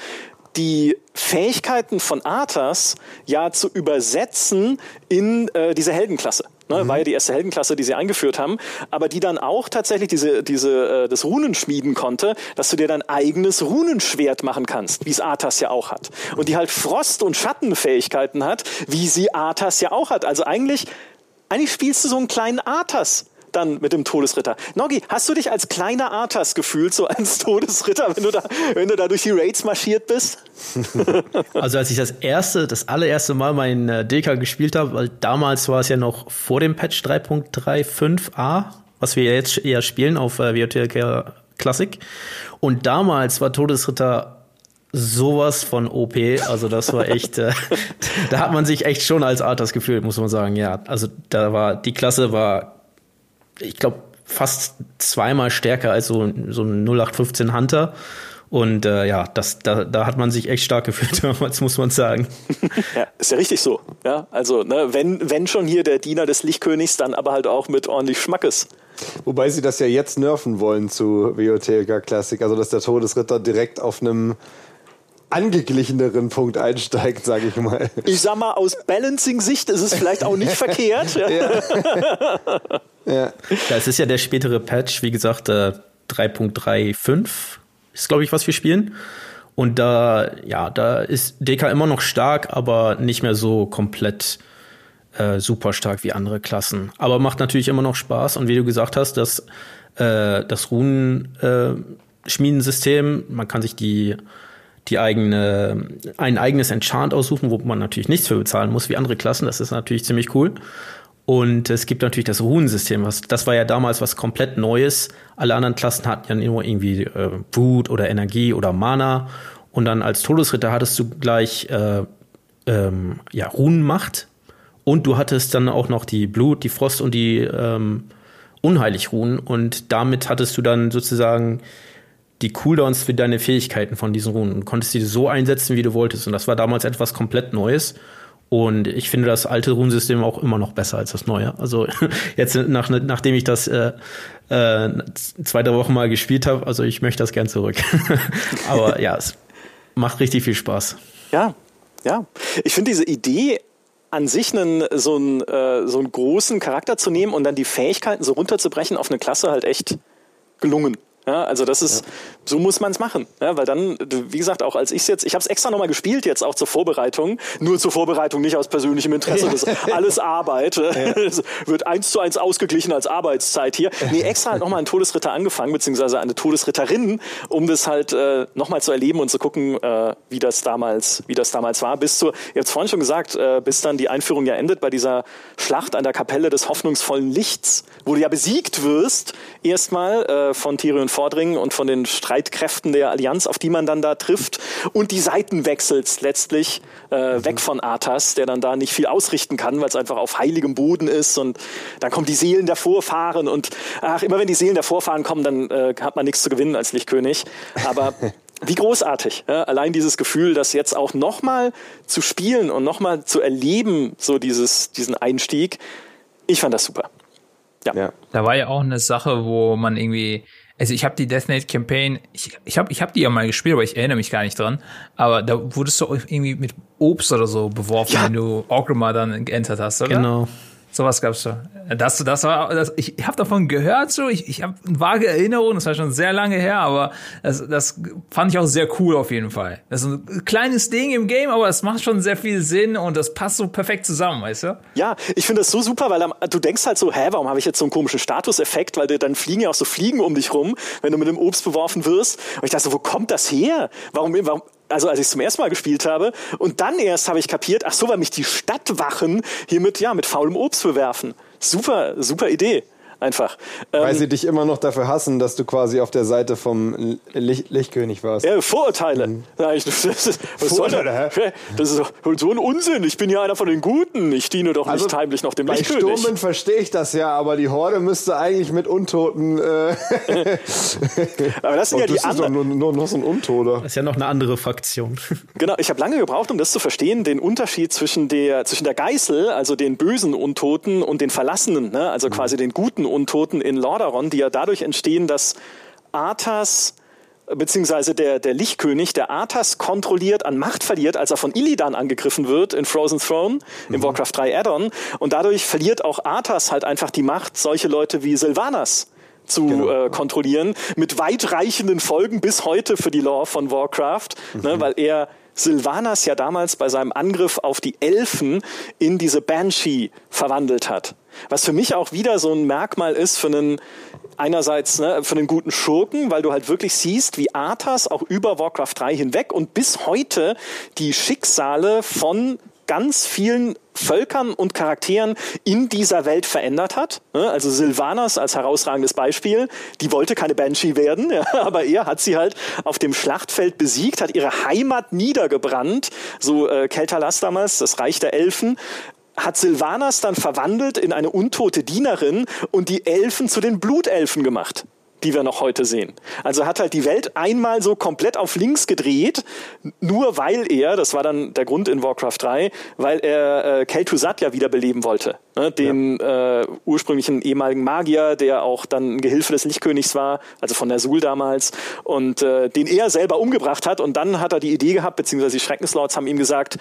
die Fähigkeiten von Arthas ja zu übersetzen in äh, diese Heldenklasse. Ne, mhm. War ja die erste Heldenklasse, die sie eingeführt haben, aber die dann auch tatsächlich diese, diese, äh, das Runen schmieden konnte, dass du dir dein eigenes Runenschwert machen kannst, wie es Arthas ja auch hat. Und die halt Frost- und Schattenfähigkeiten hat, wie sie Arthas ja auch hat. Also eigentlich, eigentlich spielst du so einen kleinen Arthas dann mit dem Todesritter. Noggi, hast du dich als kleiner Arthas gefühlt, so als Todesritter, wenn du da, wenn du da durch die Raids marschiert bist? also als ich das erste, das allererste Mal mein äh, DK gespielt habe, weil damals war es ja noch vor dem Patch 3.35a, was wir jetzt eher spielen auf äh, WOTLK Classic. Und damals war Todesritter sowas von OP. Also das war echt, äh, da hat man sich echt schon als Arthas gefühlt, muss man sagen. Ja, also da war die Klasse war ich glaube, fast zweimal stärker als so, so ein 0815 Hunter. Und äh, ja, das, da, da hat man sich echt stark gefühlt damals, muss man sagen. Ja, ist ja richtig so. Ja, also, ne, wenn, wenn schon hier der Diener des Lichtkönigs, dann aber halt auch mit ordentlich Schmackes. Wobei sie das ja jetzt nerven wollen zu WOTLK Classic, also dass der Todesritter direkt auf einem angeglicheneren Punkt einsteigt, sage ich mal. Ich sag mal, aus Balancing-Sicht ist es vielleicht auch nicht verkehrt. Ja. ja. Das ist ja der spätere Patch, wie gesagt, äh, 3.35 ist, glaube ich, was wir spielen. Und da, ja, da ist DK immer noch stark, aber nicht mehr so komplett äh, super stark wie andere Klassen. Aber macht natürlich immer noch Spaß. Und wie du gesagt hast, das, äh, das Runen-Schmiedensystem, äh, man kann sich die, die eigene, ein eigenes Enchant aussuchen, wo man natürlich nichts für bezahlen muss, wie andere Klassen. Das ist natürlich ziemlich cool. Und es gibt natürlich das Runensystem, was das war ja damals was komplett Neues. Alle anderen Klassen hatten ja nur irgendwie äh, Wut oder Energie oder Mana. Und dann als Todesritter hattest du gleich äh, ähm, ja, Runenmacht. Und du hattest dann auch noch die Blut, die Frost und die ähm, Unheiligruhen. Und damit hattest du dann sozusagen die Cooldowns für deine Fähigkeiten von diesen Runen und konntest sie so einsetzen, wie du wolltest. Und das war damals etwas komplett Neues. Und ich finde das alte Runensystem auch immer noch besser als das neue. Also jetzt nach, nachdem ich das äh, äh, zwei, drei Wochen mal gespielt habe, also ich möchte das gern zurück. Aber ja, es macht richtig viel Spaß. Ja, ja. Ich finde diese Idee an sich einen, so, einen, äh, so einen großen Charakter zu nehmen und dann die Fähigkeiten so runterzubrechen auf eine Klasse halt echt gelungen. Ja, also das ist, ja. So muss man es machen. Ja, weil dann, wie gesagt, auch als ich jetzt, ich habe es extra nochmal gespielt jetzt auch zur Vorbereitung, nur zur Vorbereitung, nicht aus persönlichem Interesse. Das ist alles Arbeit. Es wird eins zu eins ausgeglichen als Arbeitszeit hier. Nee, extra halt nochmal einen Todesritter angefangen, beziehungsweise eine Todesritterin, um das halt äh, nochmal zu erleben und zu gucken, äh, wie das damals, wie das damals war. Bis zu, ihr habt es vorhin schon gesagt, äh, bis dann die Einführung ja endet bei dieser Schlacht an der Kapelle des hoffnungsvollen Lichts, wo du ja besiegt wirst, erstmal äh, von Tyrion Vordringen und von den Streitkräften der Allianz, auf die man dann da trifft und die Seiten wechselt letztlich äh, mhm. weg von Arthas, der dann da nicht viel ausrichten kann, weil es einfach auf heiligem Boden ist und dann kommen die Seelen der Vorfahren und ach, immer wenn die Seelen der Vorfahren kommen, dann äh, hat man nichts zu gewinnen als Lichtkönig. Aber wie großartig. Ja? Allein dieses Gefühl, das jetzt auch nochmal zu spielen und nochmal zu erleben, so dieses, diesen Einstieg. Ich fand das super. Ja. ja. Da war ja auch eine Sache, wo man irgendwie also ich habe die Death Knight Campaign, ich, ich habe ich hab die ja mal gespielt, aber ich erinnere mich gar nicht dran. Aber da wurdest du irgendwie mit Obst oder so beworfen, ja. wenn du Orgrimmar dann geentert hast, oder? Genau. Sowas gab's da. Das, das war, das, ich habe davon gehört so, ich, ich habe vage Erinnerung, das war schon sehr lange her, aber das, das fand ich auch sehr cool auf jeden Fall. Das ist ein kleines Ding im Game, aber es macht schon sehr viel Sinn und das passt so perfekt zusammen, weißt du? Ja, ich finde das so super, weil du denkst halt so, hä, warum habe ich jetzt so einen komischen Statuseffekt, weil dann fliegen ja auch so Fliegen um dich rum, wenn du mit dem Obst beworfen wirst. Und ich dachte so, wo kommt das her? Warum, warum also als ich es zum ersten Mal gespielt habe. Und dann erst habe ich kapiert, ach so, weil mich die Stadtwachen hier mit, ja, mit faulem Obst bewerfen. Super, super Idee einfach. Weil ähm, sie dich immer noch dafür hassen, dass du quasi auf der Seite vom Licht Lichtkönig warst. Ja, Vorurteile. Mhm. Das ist, was Vorurteile, soll das? das ist so ein Unsinn. Ich bin ja einer von den Guten. Ich diene doch also nicht heimlich noch dem bei Lichtkönig. Bei Sturmen verstehe ich das ja, aber die Horde müsste eigentlich mit Untoten. Äh aber das sind ja die anderen. Nur, nur, nur so ein Untoter. Das ist ja noch eine andere Fraktion. Genau. Ich habe lange gebraucht, um das zu verstehen, den Unterschied zwischen der zwischen der Geißel, also den bösen Untoten, und den Verlassenen, ne? also mhm. quasi den guten Untoten in Lordaeron, die ja dadurch entstehen, dass Arthas beziehungsweise der, der Lichtkönig, der Arthas kontrolliert, an Macht verliert, als er von Illidan angegriffen wird in Frozen Throne, im mhm. Warcraft 3 Add-on. Und dadurch verliert auch Arthas halt einfach die Macht, solche Leute wie Sylvanas zu genau. äh, kontrollieren, mit weitreichenden Folgen bis heute für die Lore von Warcraft, ne, mhm. ne, weil er Sylvanas ja damals bei seinem Angriff auf die Elfen in diese Banshee verwandelt hat. Was für mich auch wieder so ein Merkmal ist für einen einerseits ne, für einen guten Schurken, weil du halt wirklich siehst, wie Arthas auch über Warcraft 3 hinweg und bis heute die Schicksale von ganz vielen Völkern und Charakteren in dieser Welt verändert hat. Ne? Also Sylvanas als herausragendes Beispiel, die wollte keine Banshee werden, aber er hat sie halt auf dem Schlachtfeld besiegt, hat ihre Heimat niedergebrannt, so äh, Keltalas damals, das Reich der Elfen, hat Sylvanas dann verwandelt in eine untote Dienerin und die Elfen zu den Blutelfen gemacht die wir noch heute sehen. Also hat halt die Welt einmal so komplett auf links gedreht, nur weil er, das war dann der Grund in Warcraft 3, weil er äh, Kel'Thuzad ja wiederbeleben wollte. Ne? Den ja. äh, ursprünglichen ehemaligen Magier, der auch dann ein Gehilfe des Lichtkönigs war, also von der Sul damals, und äh, den er selber umgebracht hat. Und dann hat er die Idee gehabt, beziehungsweise die Schreckenslords haben ihm gesagt,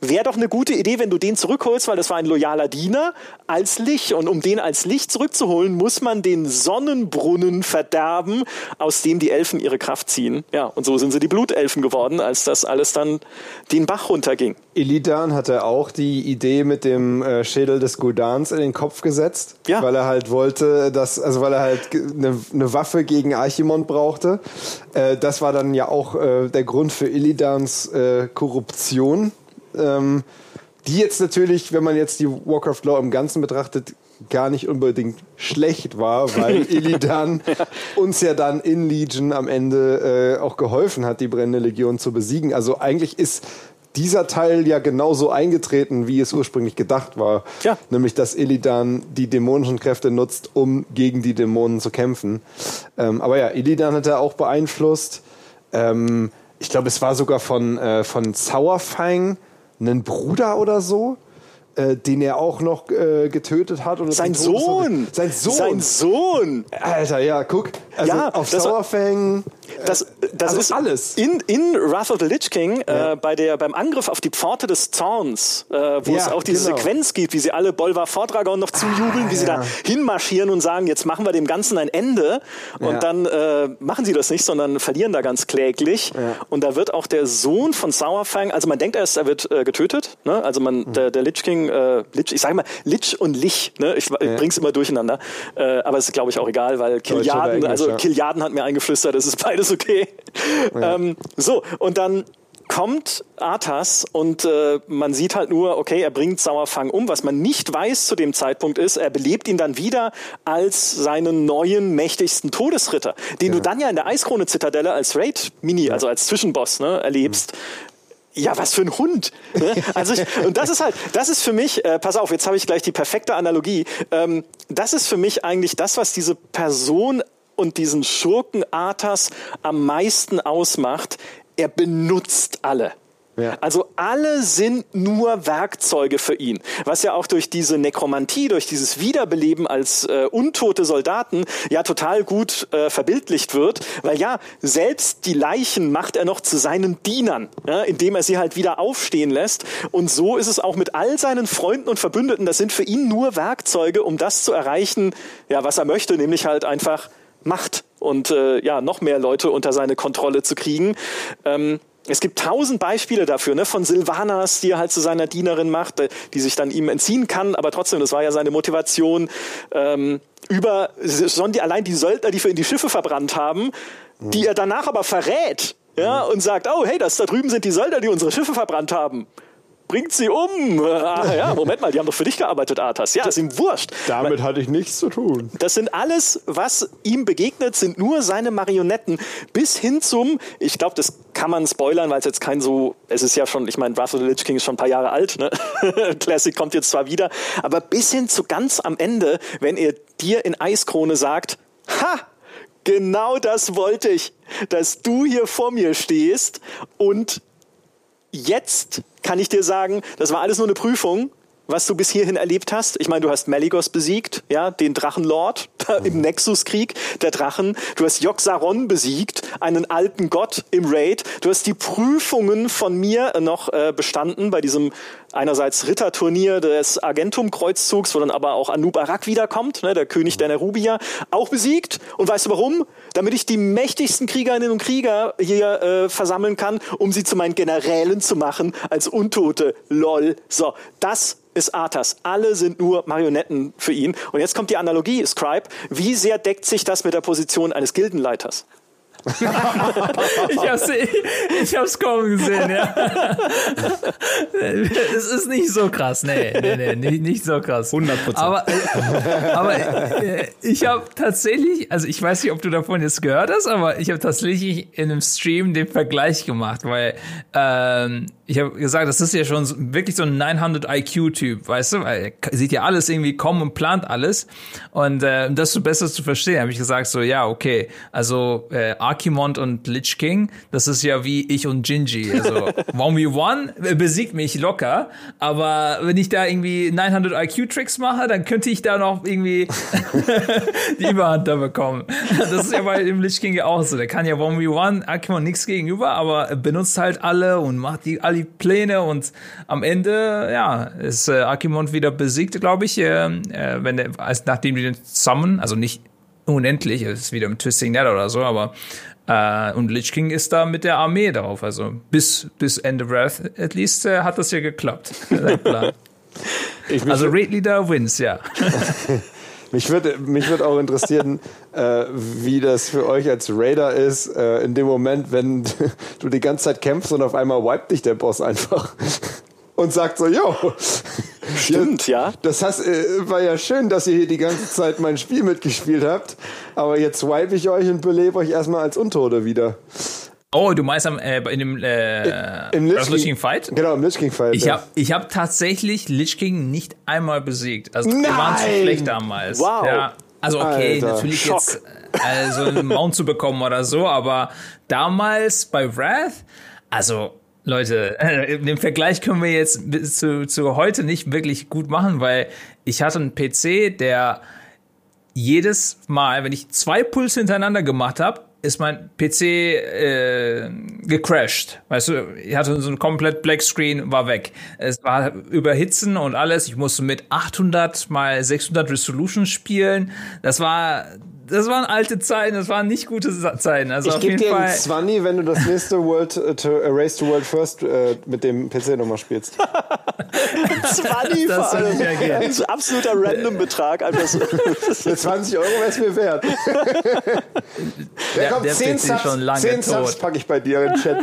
wäre doch eine gute Idee, wenn du den zurückholst, weil das war ein loyaler Diener, als Licht. Und um den als Licht zurückzuholen, muss man den Sonnenbrunnen verderben, aus dem die Elfen ihre Kraft ziehen. Ja, und so sind sie die Blutelfen geworden, als das alles dann den Bach runterging. Illidan hatte auch die Idee mit dem äh, Schädel des Gudans in den Kopf gesetzt, ja. weil er halt wollte, dass, also weil er halt eine, eine Waffe gegen Archimond brauchte. Äh, das war dann ja auch äh, der Grund für Illidans Korruption ähm, die jetzt natürlich, wenn man jetzt die Warcraft Law im Ganzen betrachtet, gar nicht unbedingt schlecht war, weil Illidan ja. uns ja dann in Legion am Ende äh, auch geholfen hat, die brennende Legion zu besiegen. Also eigentlich ist dieser Teil ja genauso eingetreten, wie es ursprünglich gedacht war. Ja. Nämlich, dass Illidan die dämonischen Kräfte nutzt, um gegen die Dämonen zu kämpfen. Ähm, aber ja, Illidan hat er auch beeinflusst. Ähm, ich glaube, es war sogar von, äh, von Sauerfang einen Bruder oder so, äh, den er auch noch äh, getötet hat. Oder sein Sohn! Sein Sohn! Sein Sohn! Alter, ja, guck. Also ja, auf Sauerfang. Das, das also ist alles. In, in Wrath of the Lich King, äh, ja. äh, bei der, beim Angriff auf die Pforte des Zorns, äh, wo ja, es auch diese genau. Sequenz gibt, wie sie alle Bolvar Vordragon noch zujubeln, ah, wie sie ja. da hinmarschieren und sagen, jetzt machen wir dem Ganzen ein Ende. Und dann äh, machen sie das nicht, sondern verlieren da ganz kläglich. Und da wird auch der Sohn von Sauerfang, also man denkt erst, er wird äh, getötet. Ne? Also man, mhm. der, der Lich King, äh, Lich, ich sage mal Lich und Lich, ne? ich, ich bring's immer durcheinander. Äh, aber es ist, glaube ich, auch egal, weil Killiarden, also Killiarden hat mir eingeflüstert, es ist beides okay. Ja. Ähm, so, und dann kommt Arthas und äh, man sieht halt nur, okay, er bringt Sauerfang um. Was man nicht weiß zu dem Zeitpunkt ist, er belebt ihn dann wieder als seinen neuen, mächtigsten Todesritter, den ja. du dann ja in der Eiskrone-Zitadelle als Raid-Mini, ja. also als Zwischenboss, ne, erlebst. Mhm. Ja, was für ein Hund. Ne? Also ich, und das ist halt, das ist für mich, äh, pass auf, jetzt habe ich gleich die perfekte Analogie. Ähm, das ist für mich eigentlich das, was diese Person und diesen Schurken Arthas am meisten ausmacht, er benutzt alle. Ja. Also alle sind nur Werkzeuge für ihn, was ja auch durch diese Nekromantie, durch dieses Wiederbeleben als äh, untote Soldaten ja total gut äh, verbildlicht wird, weil ja, selbst die Leichen macht er noch zu seinen Dienern, ja, indem er sie halt wieder aufstehen lässt und so ist es auch mit all seinen Freunden und Verbündeten, das sind für ihn nur Werkzeuge, um das zu erreichen, ja, was er möchte, nämlich halt einfach Macht und äh, ja noch mehr Leute unter seine Kontrolle zu kriegen. Ähm, es gibt tausend Beispiele dafür, ne, von Silvanas, die er halt zu seiner Dienerin macht, äh, die sich dann ihm entziehen kann, aber trotzdem, das war ja seine Motivation. Ähm, über schon die, allein die Söldner, die für ihn die Schiffe verbrannt haben, mhm. die er danach aber verrät, ja, mhm. und sagt, oh hey, das da drüben sind die Söldner, die unsere Schiffe verbrannt haben bringt sie um. Ach ja, Moment mal, die haben doch für dich gearbeitet, Arthas. Ja, ist ihm wurscht. Damit hatte ich nichts zu tun. Das sind alles, was ihm begegnet, sind nur seine Marionetten. Bis hin zum, ich glaube, das kann man spoilern, weil es jetzt kein so, es ist ja schon, ich meine, Wrath of the Lich King ist schon ein paar Jahre alt, ne? Classic kommt jetzt zwar wieder, aber bis hin zu ganz am Ende, wenn er dir in Eiskrone sagt, ha, genau das wollte ich, dass du hier vor mir stehst und jetzt kann ich dir sagen, das war alles nur eine Prüfung, was du bis hierhin erlebt hast. Ich meine, du hast Meligos besiegt, ja, den Drachenlord im mhm. Nexuskrieg der Drachen. Du hast Yogg-Saron besiegt, einen alten Gott im Raid. Du hast die Prüfungen von mir noch äh, bestanden bei diesem einerseits Ritterturnier des Argentum-Kreuzzugs, wo dann aber auch Anub Arak wiederkommt, ne, der König der Nerubier, auch besiegt. Und weißt du warum? Damit ich die mächtigsten Kriegerinnen und Krieger hier äh, versammeln kann, um sie zu meinen Generälen zu machen als Untote. Lol. So, das ist Arthas. Alle sind nur Marionetten für ihn. Und jetzt kommt die Analogie, Scribe. Wie sehr deckt sich das mit der Position eines Gildenleiters? ich hab's, ich hab's kommen gesehen, ja. es ist nicht so krass, nee, nee, nee, nicht, nicht so krass. 100 Prozent. Aber, aber äh, ich habe tatsächlich, also ich weiß nicht, ob du davon jetzt gehört hast, aber ich habe tatsächlich in einem Stream den Vergleich gemacht, weil ähm, ich habe gesagt, das ist ja schon wirklich so ein 900 IQ-Typ, weißt du? Weil er sieht ja alles irgendwie kommen und plant alles. Und äh, um das so besser zu verstehen, habe ich gesagt, so, ja, okay, also äh, Archimond und Lich King, das ist ja wie ich und Gingy. Also 1v1 besiegt mich locker, aber wenn ich da irgendwie 900 IQ-Tricks mache, dann könnte ich da noch irgendwie die Überhand da bekommen. Das ist ja bei dem Lich King ja auch so. Der kann ja 1v1 Archimond nichts gegenüber, aber benutzt halt alle und macht die alle die Pläne und am Ende, ja, ist äh, Akimon wieder besiegt, glaube ich, äh, äh, wenn der, als, nachdem die den zusammen, also nicht unendlich, es ist wieder im Twisting Net oder so, aber äh, und Lich King ist da mit der Armee drauf, also bis, bis End of Wrath at least äh, hat das ja geklappt, also Raid Leader wins, ja. Mich würde mich würd auch interessieren, äh, wie das für euch als Raider ist, äh, in dem Moment, wenn du die ganze Zeit kämpfst und auf einmal wiped dich der Boss einfach und sagt so, yo. Stimmt, ja. Das heißt, äh, war ja schön, dass ihr hier die ganze Zeit mein Spiel mitgespielt habt, aber jetzt wipe ich euch und belebe euch erstmal als Untote wieder. Oh, du meinst am, äh, in dem äh, Im Lich King, King Fight? Genau, im Lich King Fight. Ich ja. habe ich hab tatsächlich Lich King nicht einmal besiegt. Also Nein! wir waren zu schlecht damals. Wow. Ja. Also okay, Alter. natürlich Schock. jetzt also einen Mount zu bekommen oder so, aber damals bei Wrath, also Leute, äh, den Vergleich können wir jetzt bis zu, zu heute nicht wirklich gut machen, weil ich hatte einen PC, der jedes Mal, wenn ich zwei Puls hintereinander gemacht habe, ist mein PC äh, gecrashed. Weißt du, ich hatte so ein komplett Black Screen, war weg. Es war überhitzen und alles. Ich musste mit 800 mal 600 Resolution spielen. Das war das waren alte Zeiten, das waren nicht gute Zeiten. Also ich gebe dir Fall. einen 20, wenn du das nächste World uh, to, uh, Race to World First uh, mit dem PC nochmal spielst. 20 das vor allem. Ja ein absoluter Random-Betrag. Für 20 Euro wäre es mir wert. der, kommt der 10 Subs, schon lange 10 Subs packe ich bei dir in den Chat.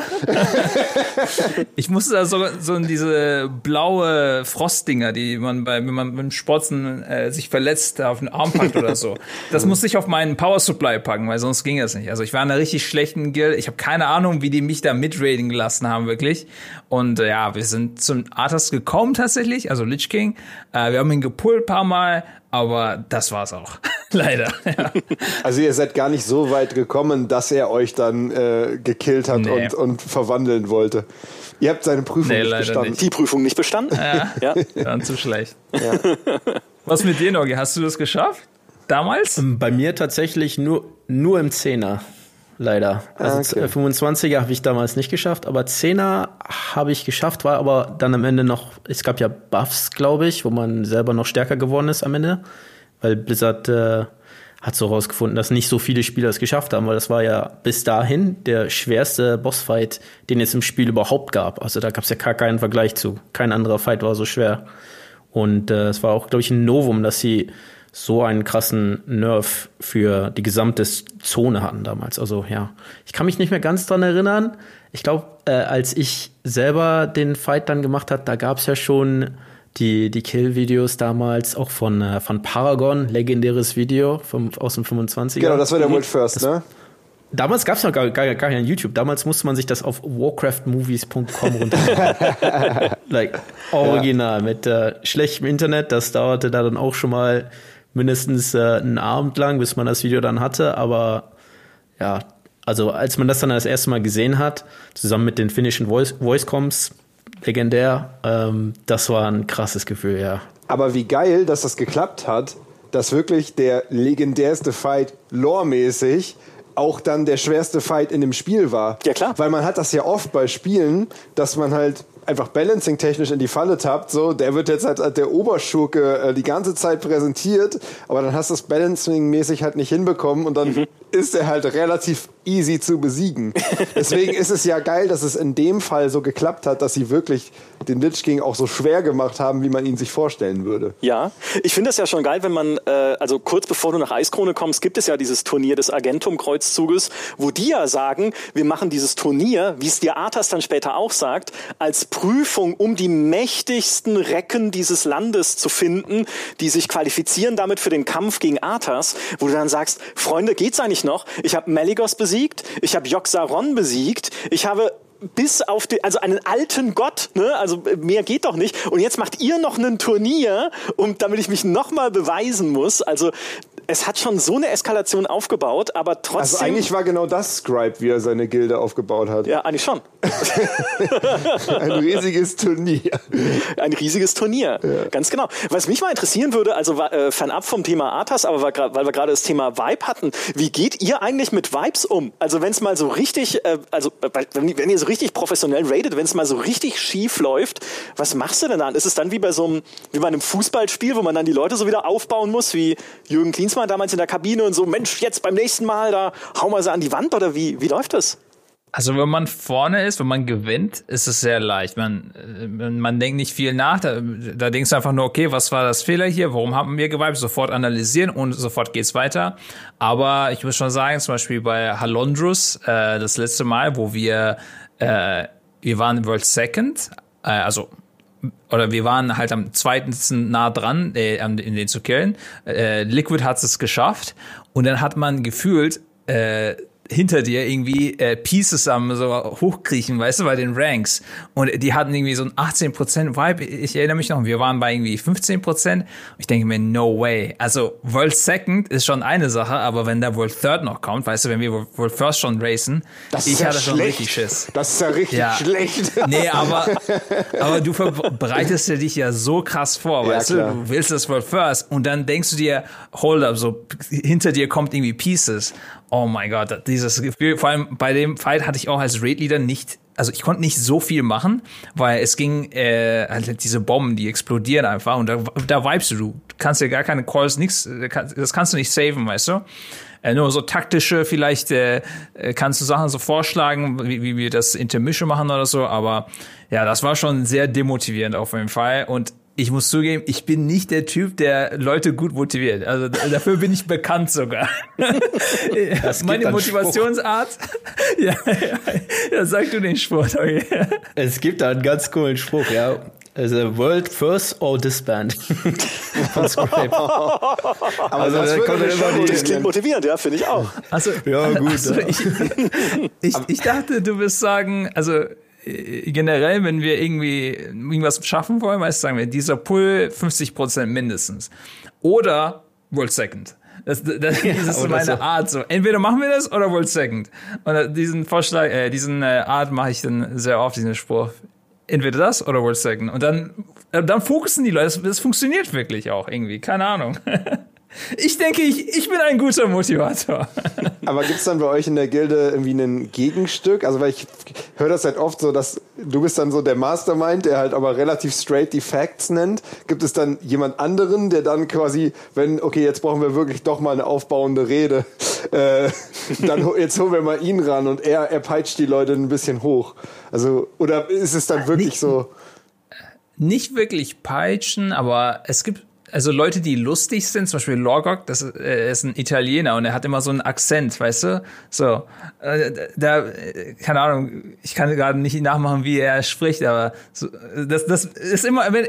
ich musste da so, so in diese blaue Frostdinger, die man bei, wenn man beim Sportzen äh, sich verletzt, auf den Arm packt oder so. Das musste ich auf meinen Power Supply packen, weil sonst ging es nicht. Also ich war in einer richtig schlechten Guild. Ich habe keine Ahnung, wie die mich da mitraden gelassen haben, wirklich. Und äh, ja, wir sind zum Arthas gekommen tatsächlich, also Lich King. Äh, wir haben ihn gepullt paar Mal, aber das war's auch. Leider. Ja. Also ihr seid gar nicht so weit gekommen, dass er euch dann äh, gekillt hat nee. und, und verwandeln wollte. Ihr habt seine Prüfung nee, nicht bestanden. Nicht. Die Prüfung nicht bestanden? Ja, ja. dann zu schlecht. Ja. Was mit dir, Nogi? Hast du das geschafft? Damals? Ähm, bei mir tatsächlich nur, nur im Zehner. Leider. Also okay. 25er habe ich damals nicht geschafft, aber 10er habe ich geschafft, war aber dann am Ende noch, es gab ja Buffs, glaube ich, wo man selber noch stärker geworden ist am Ende, weil Blizzard äh, hat so rausgefunden, dass nicht so viele Spieler es geschafft haben, weil das war ja bis dahin der schwerste Bossfight, den es im Spiel überhaupt gab. Also da gab es ja gar keinen Vergleich zu. Kein anderer Fight war so schwer. Und äh, es war auch, glaube ich, ein Novum, dass sie so einen krassen Nerf für die gesamte Zone hatten damals. Also ja, ich kann mich nicht mehr ganz dran erinnern. Ich glaube, äh, als ich selber den Fight dann gemacht hat, da gab es ja schon die, die Kill-Videos damals auch von, äh, von Paragon, legendäres Video vom, aus dem 25er. Genau, das war der World First, das, ne? Damals gab es noch gar, gar, gar kein YouTube. Damals musste man sich das auf warcraftmovies.com runterladen. like, original, ja. mit äh, schlechtem Internet. Das dauerte da dann auch schon mal mindestens äh, einen Abend lang, bis man das Video dann hatte. Aber ja, also als man das dann das erste Mal gesehen hat, zusammen mit den finnischen Voice Voicecoms, legendär, ähm, das war ein krasses Gefühl, ja. Aber wie geil, dass das geklappt hat, dass wirklich der legendärste Fight loremäßig auch dann der schwerste Fight in dem Spiel war. Ja, klar. Weil man hat das ja oft bei Spielen, dass man halt einfach balancing-technisch in die Falle tappt, so, der wird jetzt halt als der Oberschurke äh, die ganze Zeit präsentiert, aber dann hast du es balancing-mäßig halt nicht hinbekommen und dann mhm. Ist er halt relativ easy zu besiegen. Deswegen ist es ja geil, dass es in dem Fall so geklappt hat, dass sie wirklich den Lich King auch so schwer gemacht haben, wie man ihn sich vorstellen würde. Ja, ich finde das ja schon geil, wenn man, äh, also kurz bevor du nach Eiskrone kommst, gibt es ja dieses Turnier des Agentum-Kreuzzuges, wo die ja sagen, wir machen dieses Turnier, wie es dir Arthas dann später auch sagt, als Prüfung, um die mächtigsten Recken dieses Landes zu finden, die sich qualifizieren damit für den Kampf gegen Arthas, wo du dann sagst, Freunde, geht's eigentlich noch? Ich habe Meligos besiegt, ich habe Joxaron besiegt, ich habe bis auf die, also einen alten Gott, ne? Also mehr geht doch nicht. Und jetzt macht ihr noch ein Turnier, um damit ich mich nochmal beweisen muss. Also es hat schon so eine Eskalation aufgebaut, aber trotzdem. Also eigentlich war genau das Scribe, wie er seine Gilde aufgebaut hat. Ja, eigentlich schon. Ein riesiges Turnier. Ein riesiges Turnier, ja. ganz genau. Was mich mal interessieren würde, also äh, fernab vom Thema Arthas, aber weil wir gerade das Thema Vibe hatten, wie geht ihr eigentlich mit Vibes um? Also wenn es mal so richtig, äh, also wenn, wenn ihr so richtig professionell ratet, wenn es mal so richtig schief läuft, was machst du denn dann? Ist es dann wie bei so einem, wie bei einem Fußballspiel, wo man dann die Leute so wieder aufbauen muss, wie Jürgen Klinsmann damals in der Kabine und so, Mensch, jetzt beim nächsten Mal, da hauen wir sie an die Wand oder wie, wie läuft das? Also wenn man vorne ist, wenn man gewinnt, ist es sehr leicht. Man, äh, man denkt nicht viel nach. Da, da denkst du einfach nur, okay, was war das Fehler hier? Warum haben wir geweibt? Sofort analysieren und sofort geht's weiter. Aber ich muss schon sagen, zum Beispiel bei Halondrus, äh, das letzte Mal, wo wir, äh, wir waren World Second, äh, also oder wir waren halt am zweiten nah dran, äh, in den zu killen. Äh, Liquid hat es geschafft und dann hat man gefühlt, äh, hinter dir irgendwie äh, Pieces am so hochkriechen, weißt du, bei den Ranks. Und die hatten irgendwie so ein 18% Vibe. Ich erinnere mich noch, wir waren bei irgendwie 15%. Ich denke mir, no way. Also World Second ist schon eine Sache, aber wenn da World Third noch kommt, weißt du, wenn wir World First schon racen, das ich ja hatte schlecht. schon richtig Schiss. Das ist ja richtig ja. schlecht. Nee, aber, aber du bereitest dich ja so krass vor, ja, weißt klar. du, du willst das World First und dann denkst du dir, hold up, so hinter dir kommt irgendwie Pieces oh mein Gott, dieses Gefühl, vor allem bei dem Fight hatte ich auch als Raid-Leader nicht, also ich konnte nicht so viel machen, weil es ging, äh, halt diese Bomben, die explodieren einfach und da, da vibest du, du kannst dir gar keine Calls, nix, das kannst du nicht saven, weißt du? Äh, nur so taktische, vielleicht äh, kannst du Sachen so vorschlagen, wie, wie wir das Intermische machen oder so, aber ja, das war schon sehr demotivierend auf jeden Fall und ich muss zugeben, ich bin nicht der Typ, der Leute gut motiviert. Also dafür bin ich bekannt sogar. Meine Motivationsart. ja, ja, ja, sag du den Spruch. Okay. Es gibt da einen ganz coolen Spruch, ja. Also World First or Disband. Aber also, das, kommt immer die, das klingt motivierend, ja, finde ich auch. Also, ja, gut. Also, ich, ich, ich dachte, du wirst sagen, also generell, wenn wir irgendwie irgendwas schaffen wollen, weißt sagen wir, dieser Pull 50 Prozent mindestens. Oder World Second. Das, das, das ist so meine so. Art. So, entweder machen wir das oder World Second. Und diesen Vorschlag, äh, diesen äh, Art mache ich dann sehr oft, diesen Spruch. Entweder das oder World Second. Und dann, äh, dann fokussen die Leute. Das, das funktioniert wirklich auch irgendwie. Keine Ahnung. Ich denke, ich, ich bin ein guter Motivator. Aber gibt es dann bei euch in der Gilde irgendwie ein Gegenstück? Also, weil ich höre das halt oft so, dass du bist dann so der Mastermind, der halt aber relativ straight die Facts nennt. Gibt es dann jemand anderen, der dann quasi, wenn, okay, jetzt brauchen wir wirklich doch mal eine aufbauende Rede, äh, dann jetzt holen wir mal ihn ran und er, er peitscht die Leute ein bisschen hoch. Also, oder ist es dann wirklich nicht, so? Nicht wirklich peitschen, aber es gibt also Leute, die lustig sind, zum Beispiel Lorgok, das äh, ist ein Italiener und er hat immer so einen Akzent, weißt du? So, äh, da, äh, keine Ahnung, ich kann gerade nicht nachmachen, wie er spricht, aber so, das, das ist immer, wenn,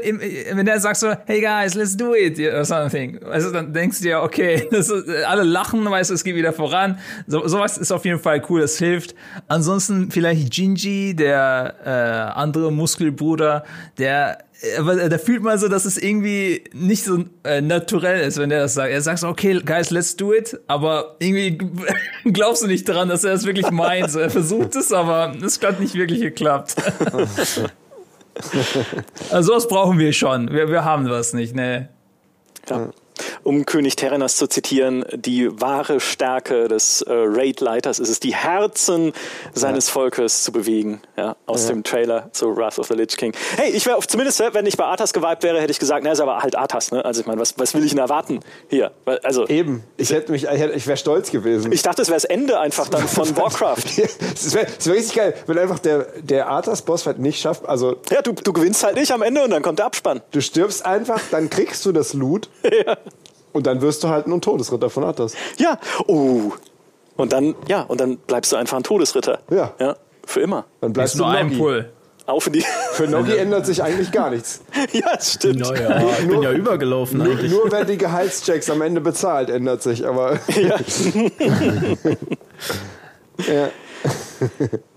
wenn er sagt so, hey guys, let's do it, or something, weißt du, dann denkst du dir, okay, das ist, alle lachen, weißt du, es geht wieder voran. So, sowas ist auf jeden Fall cool, das hilft. Ansonsten vielleicht Jinji, der äh, andere Muskelbruder, der aber da fühlt man so, dass es irgendwie nicht so äh, naturell ist, wenn er das sagt. Er sagt so, okay, guys, let's do it, aber irgendwie glaubst du nicht dran, dass er es wirklich meint. So, er versucht es, aber es hat nicht wirklich geklappt. also sowas brauchen wir schon. Wir, wir haben was nicht, ne? Ja um König Terenas zu zitieren, die wahre Stärke des äh, Raid-Leiters ist es, die Herzen seines ja. Volkes zu bewegen. Ja, aus ja. dem Trailer zu Wrath of the Lich King. Hey, ich wäre zumindest, wenn ich bei Arthas geweibt wäre, hätte ich gesagt, na, ist aber halt Arthas. Ne? Also ich meine, was, was will ich denn erwarten hier? Also eben. Ich hätte mich, ich, ich wäre stolz gewesen. Ich dachte, es wäre das Ende einfach dann von Warcraft. Es wäre wär richtig geil, wenn einfach der, der Arthas-Boss halt nicht schafft. Also ja, du, du gewinnst halt nicht am Ende und dann kommt der Abspann. Du stirbst einfach, dann kriegst du das Loot. ja. Und dann wirst du halt ein Todesritter von Athos. Ja. Oh. Und dann, ja, und dann bleibst du einfach ein Todesritter. Ja. Ja. Für immer. Dann bleibst du nur ein Pull. Auf in die Für Nogi ändert sich eigentlich gar nichts. ja, das stimmt. Naja, ich bin ja übergelaufen nur, eigentlich. Nur wer die Gehaltschecks am Ende bezahlt, ändert sich, aber. Ja. ja.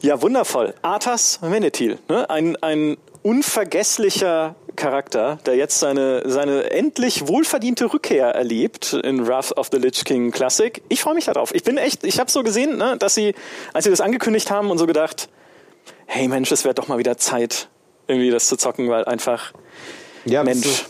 ja, wundervoll. Arthas Menethil, ne? ein, ein unvergesslicher Charakter, der jetzt seine, seine endlich wohlverdiente Rückkehr erlebt in Wrath of the Lich King Classic. Ich freue mich darauf. Ich bin echt, ich habe so gesehen, ne, dass sie, als sie das angekündigt haben und so gedacht, hey Mensch, es wäre doch mal wieder Zeit, irgendwie das zu zocken, weil einfach, ja, Mensch,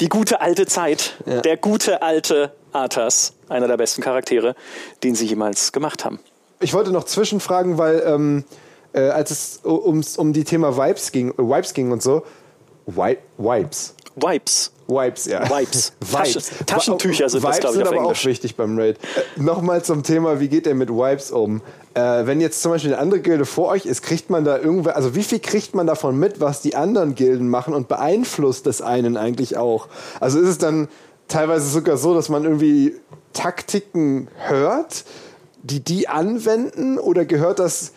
die gute alte Zeit, ja. der gute alte Arthas, einer der besten Charaktere, den sie jemals gemacht haben. Ich wollte noch zwischenfragen, weil ähm, äh, als es ums, um die Thema Vibes ging, äh, Vibes ging und so, Wi Vibes. Vibes. Wipes, ja. Wipes. Vibes. Taschentücher sind Vibes das, glaube ich, sind aber Englisch. auch wichtig beim Raid. Äh, Nochmal zum Thema, wie geht ihr mit Wipes um? Äh, wenn jetzt zum Beispiel eine andere Gilde vor euch ist, kriegt man da irgendwer, also wie viel kriegt man davon mit, was die anderen Gilden machen und beeinflusst das einen eigentlich auch? Also ist es dann teilweise sogar so, dass man irgendwie Taktiken hört, die die anwenden oder gehört das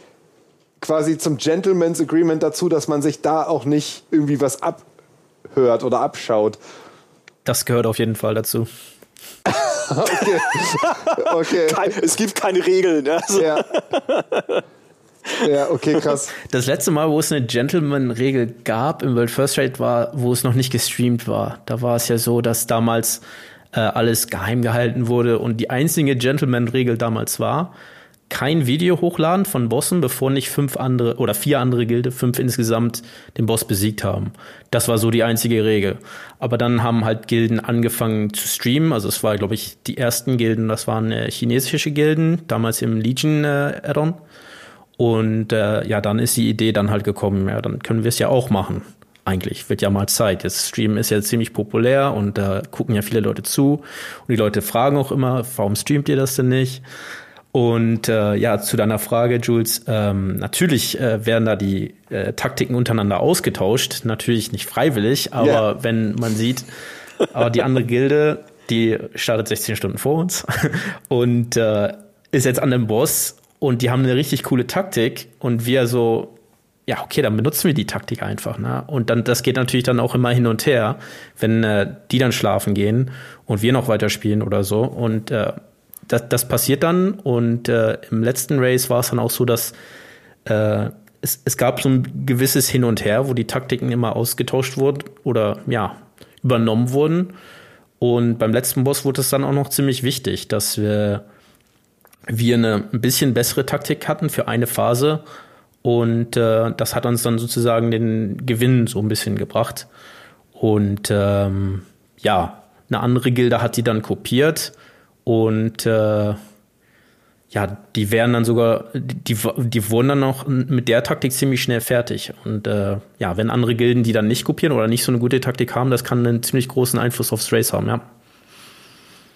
quasi zum Gentleman's Agreement dazu, dass man sich da auch nicht irgendwie was abhört oder abschaut? Das gehört auf jeden Fall dazu. okay. okay. Kein, es gibt keine Regeln. Also. Ja. Ja, okay, krass. Das letzte Mal, wo es eine Gentleman-Regel gab im World First Rate, war, wo es noch nicht gestreamt war. Da war es ja so, dass damals äh, alles geheim gehalten wurde und die einzige Gentleman-Regel damals war, kein Video hochladen von Bossen, bevor nicht fünf andere oder vier andere Gilde, fünf insgesamt, den Boss besiegt haben. Das war so die einzige Regel. Aber dann haben halt Gilden angefangen zu streamen. Also es war, glaube ich, die ersten Gilden, das waren äh, chinesische Gilden, damals im Legion äh, Addon. Und äh, ja, dann ist die Idee dann halt gekommen, ja, dann können wir es ja auch machen. Eigentlich wird ja mal Zeit. Das Streamen ist ja ziemlich populär und da gucken ja viele Leute zu. Und die Leute fragen auch immer, warum streamt ihr das denn nicht? Und äh, ja, zu deiner Frage, Jules, ähm, natürlich äh, werden da die äh, Taktiken untereinander ausgetauscht, natürlich nicht freiwillig, aber yeah. wenn man sieht, aber die andere Gilde, die startet 16 Stunden vor uns und äh, ist jetzt an dem Boss und die haben eine richtig coole Taktik und wir so, ja, okay, dann benutzen wir die Taktik einfach. Ne? Und dann, das geht natürlich dann auch immer hin und her, wenn äh, die dann schlafen gehen und wir noch weiterspielen oder so. Und äh, das, das passiert dann und äh, im letzten Race war es dann auch so, dass äh, es, es gab so ein gewisses Hin und Her, wo die Taktiken immer ausgetauscht wurden oder ja, übernommen wurden. Und beim letzten Boss wurde es dann auch noch ziemlich wichtig, dass wir, wir eine ein bisschen bessere Taktik hatten für eine Phase. Und äh, das hat uns dann sozusagen den Gewinn so ein bisschen gebracht. Und ähm, ja, eine andere Gilde hat die dann kopiert und äh, ja, die wären dann sogar, die, die wurden dann auch mit der Taktik ziemlich schnell fertig. Und äh, ja, wenn andere Gilden die dann nicht kopieren oder nicht so eine gute Taktik haben, das kann einen ziemlich großen Einfluss aufs Race haben, ja.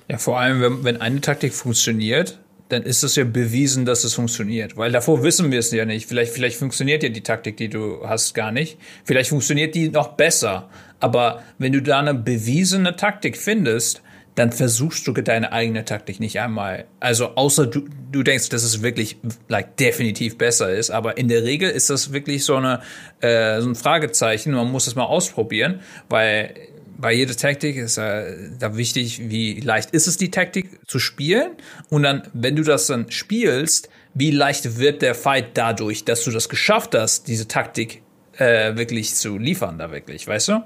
Ja, vor allem, wenn, wenn eine Taktik funktioniert, dann ist es ja bewiesen, dass es funktioniert. Weil davor wissen wir es ja nicht. Vielleicht, vielleicht funktioniert ja die Taktik, die du hast, gar nicht. Vielleicht funktioniert die noch besser. Aber wenn du da eine bewiesene Taktik findest, dann versuchst du deine eigene Taktik nicht einmal. Also außer du, du denkst, dass es wirklich like, definitiv besser ist, aber in der Regel ist das wirklich so, eine, äh, so ein Fragezeichen. Man muss es mal ausprobieren, weil bei jeder Taktik ist äh, da wichtig, wie leicht ist es, die Taktik zu spielen. Und dann, wenn du das dann spielst, wie leicht wird der Fight dadurch, dass du das geschafft hast, diese Taktik äh, wirklich zu liefern, da wirklich, weißt du?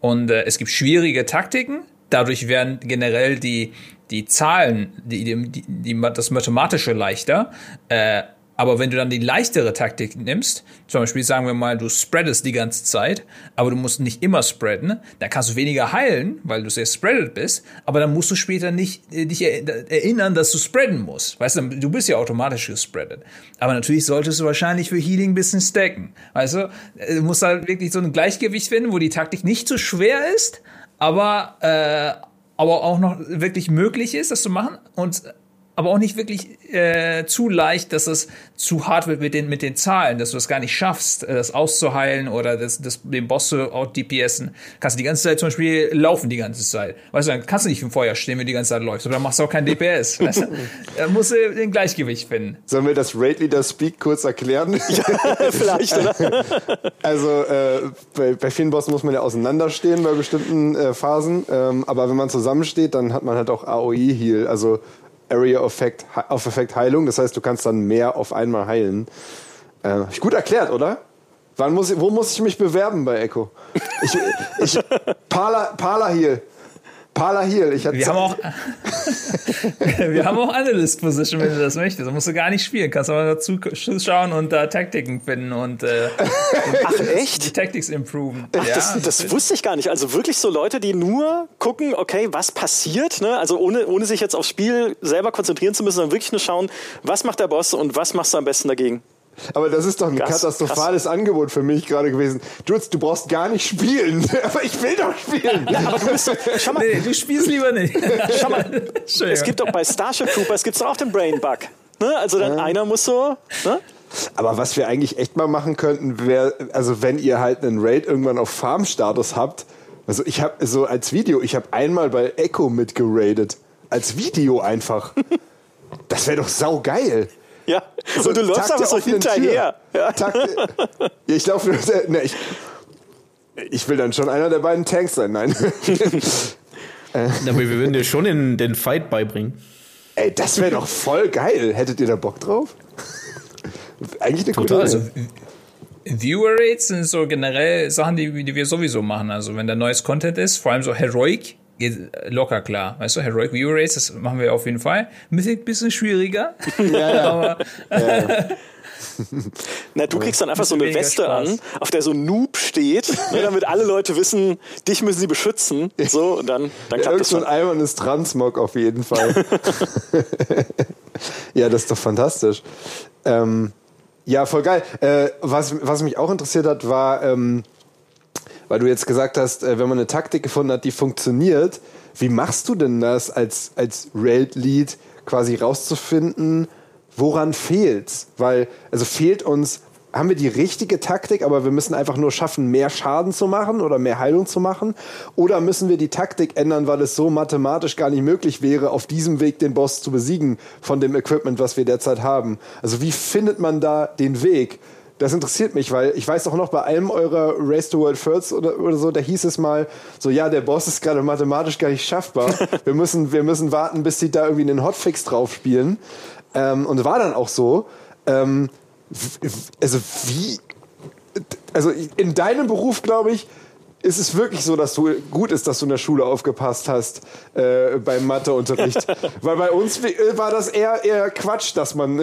Und äh, es gibt schwierige Taktiken, Dadurch werden generell die, die Zahlen, die, die, die, das Mathematische leichter. Äh, aber wenn du dann die leichtere Taktik nimmst, zum Beispiel sagen wir mal, du spreadest die ganze Zeit, aber du musst nicht immer spreaden, dann kannst du weniger heilen, weil du sehr spreadet bist, aber dann musst du später nicht äh, dich erinnern, dass du spreaden musst. Weißt du, du bist ja automatisch gespreadet. Aber natürlich solltest du wahrscheinlich für Healing ein bisschen stacken. Weißt du, äh, du musst halt wirklich so ein Gleichgewicht finden, wo die Taktik nicht zu schwer ist, aber, äh, aber auch noch wirklich möglich ist, das zu machen. Und aber auch nicht wirklich äh, zu leicht, dass es zu hart wird mit den, mit den Zahlen, dass du das gar nicht schaffst, äh, das auszuheilen oder das, das, den Boss zu out-DPSen. Kannst du die ganze Zeit zum Beispiel laufen die ganze Zeit. Weißt du, dann kannst du nicht im Feuer stehen, wenn du die ganze Zeit läufst. Oder dann machst du auch kein DPS. weißt du? Da musst du den Gleichgewicht finden. Sollen wir das Raid Leader Speak kurz erklären? ja, vielleicht, oder? also, äh, bei, bei vielen Bossen muss man ja auseinanderstehen bei bestimmten äh, Phasen. Ähm, aber wenn man zusammensteht, dann hat man halt auch AOE-Heal. Also Area of Effect, of Effect Heilung. Das heißt, du kannst dann mehr auf einmal heilen. Äh, ich gut erklärt, oder? Wann muss ich, wo muss ich mich bewerben bei Echo? Ich, ich, Parla, Parla Heal. Parla Heal. Ich wir, haben auch, wir haben auch Analyst Position, wenn du das möchtest. Da musst du gar nicht spielen. Kannst aber dazu zuschauen und da Taktiken finden und, äh, Ach, echt? die Tactics improven. Ach, ja, das, das wusste ich gar nicht. Also wirklich so Leute, die nur gucken, okay, was passiert, ne? Also ohne, ohne sich jetzt aufs Spiel selber konzentrieren zu müssen, sondern wirklich nur schauen, was macht der Boss und was machst du am besten dagegen. Aber das ist doch ein krass, katastrophales krass. Angebot für mich gerade gewesen. Jutz, du brauchst gar nicht spielen. aber ich will doch spielen. Ja, aber du bist, schau mal, nee, du spielst lieber nicht. schau mal, es gibt doch bei Starship Troopers gibt's doch auch den Brain Bug. Ne? Also dann ja. einer muss so. Ne? Aber was wir eigentlich echt mal machen könnten, wäre, also wenn ihr halt einen Raid irgendwann auf Farm-Status habt, also ich habe so als Video, ich habe einmal bei Echo mitgeradet. Als Video einfach. Das wäre doch saugeil. Ja, so, und du läufst einfach so hinterher. Ja. ja, ich laufe. Ne, ich, ich will dann schon einer der beiden Tanks sein, nein. Aber wir würden dir schon den, den Fight beibringen. Ey, das wäre doch voll geil. Hättet ihr da Bock drauf? Eigentlich eine Total. gute Idee. Also, Viewer Rates sind so generell Sachen, die, die wir sowieso machen. Also wenn da neues Content ist, vor allem so Heroic, geht locker klar. Weißt du, Heroic View Race, das machen wir auf jeden Fall. Ein bisschen schwieriger. Ja, ja. Aber ja, Na, du kriegst dann einfach so eine Weste Spaß. an, auf der so Noob steht, ne, damit alle Leute wissen, dich müssen sie beschützen. So, und dann, dann klappt ja, das schon. ein eimernes Transmog auf jeden Fall. ja, das ist doch fantastisch. Ähm, ja, voll geil. Äh, was, was mich auch interessiert hat, war, ähm, weil du jetzt gesagt hast, äh, wenn man eine Taktik gefunden hat, die funktioniert, wie machst du denn das als, als Raid-Lead quasi rauszufinden, woran fehlt's? Weil, also fehlt uns, haben wir die richtige Taktik, aber wir müssen einfach nur schaffen, mehr Schaden zu machen oder mehr Heilung zu machen? Oder müssen wir die Taktik ändern, weil es so mathematisch gar nicht möglich wäre, auf diesem Weg den Boss zu besiegen von dem Equipment, was wir derzeit haben? Also wie findet man da den Weg? Das interessiert mich, weil ich weiß auch noch, bei einem eurer Race to World First oder, oder so, da hieß es mal so, ja, der Boss ist gerade mathematisch gar nicht schaffbar. Wir müssen, wir müssen warten, bis sie da irgendwie einen Hotfix drauf spielen. Ähm, und war dann auch so. Ähm, also wie, also in deinem Beruf, glaube ich, ist es wirklich so, dass du gut ist, dass du in der Schule aufgepasst hast äh, beim Matheunterricht? Weil bei uns war das eher, eher Quatsch, dass man,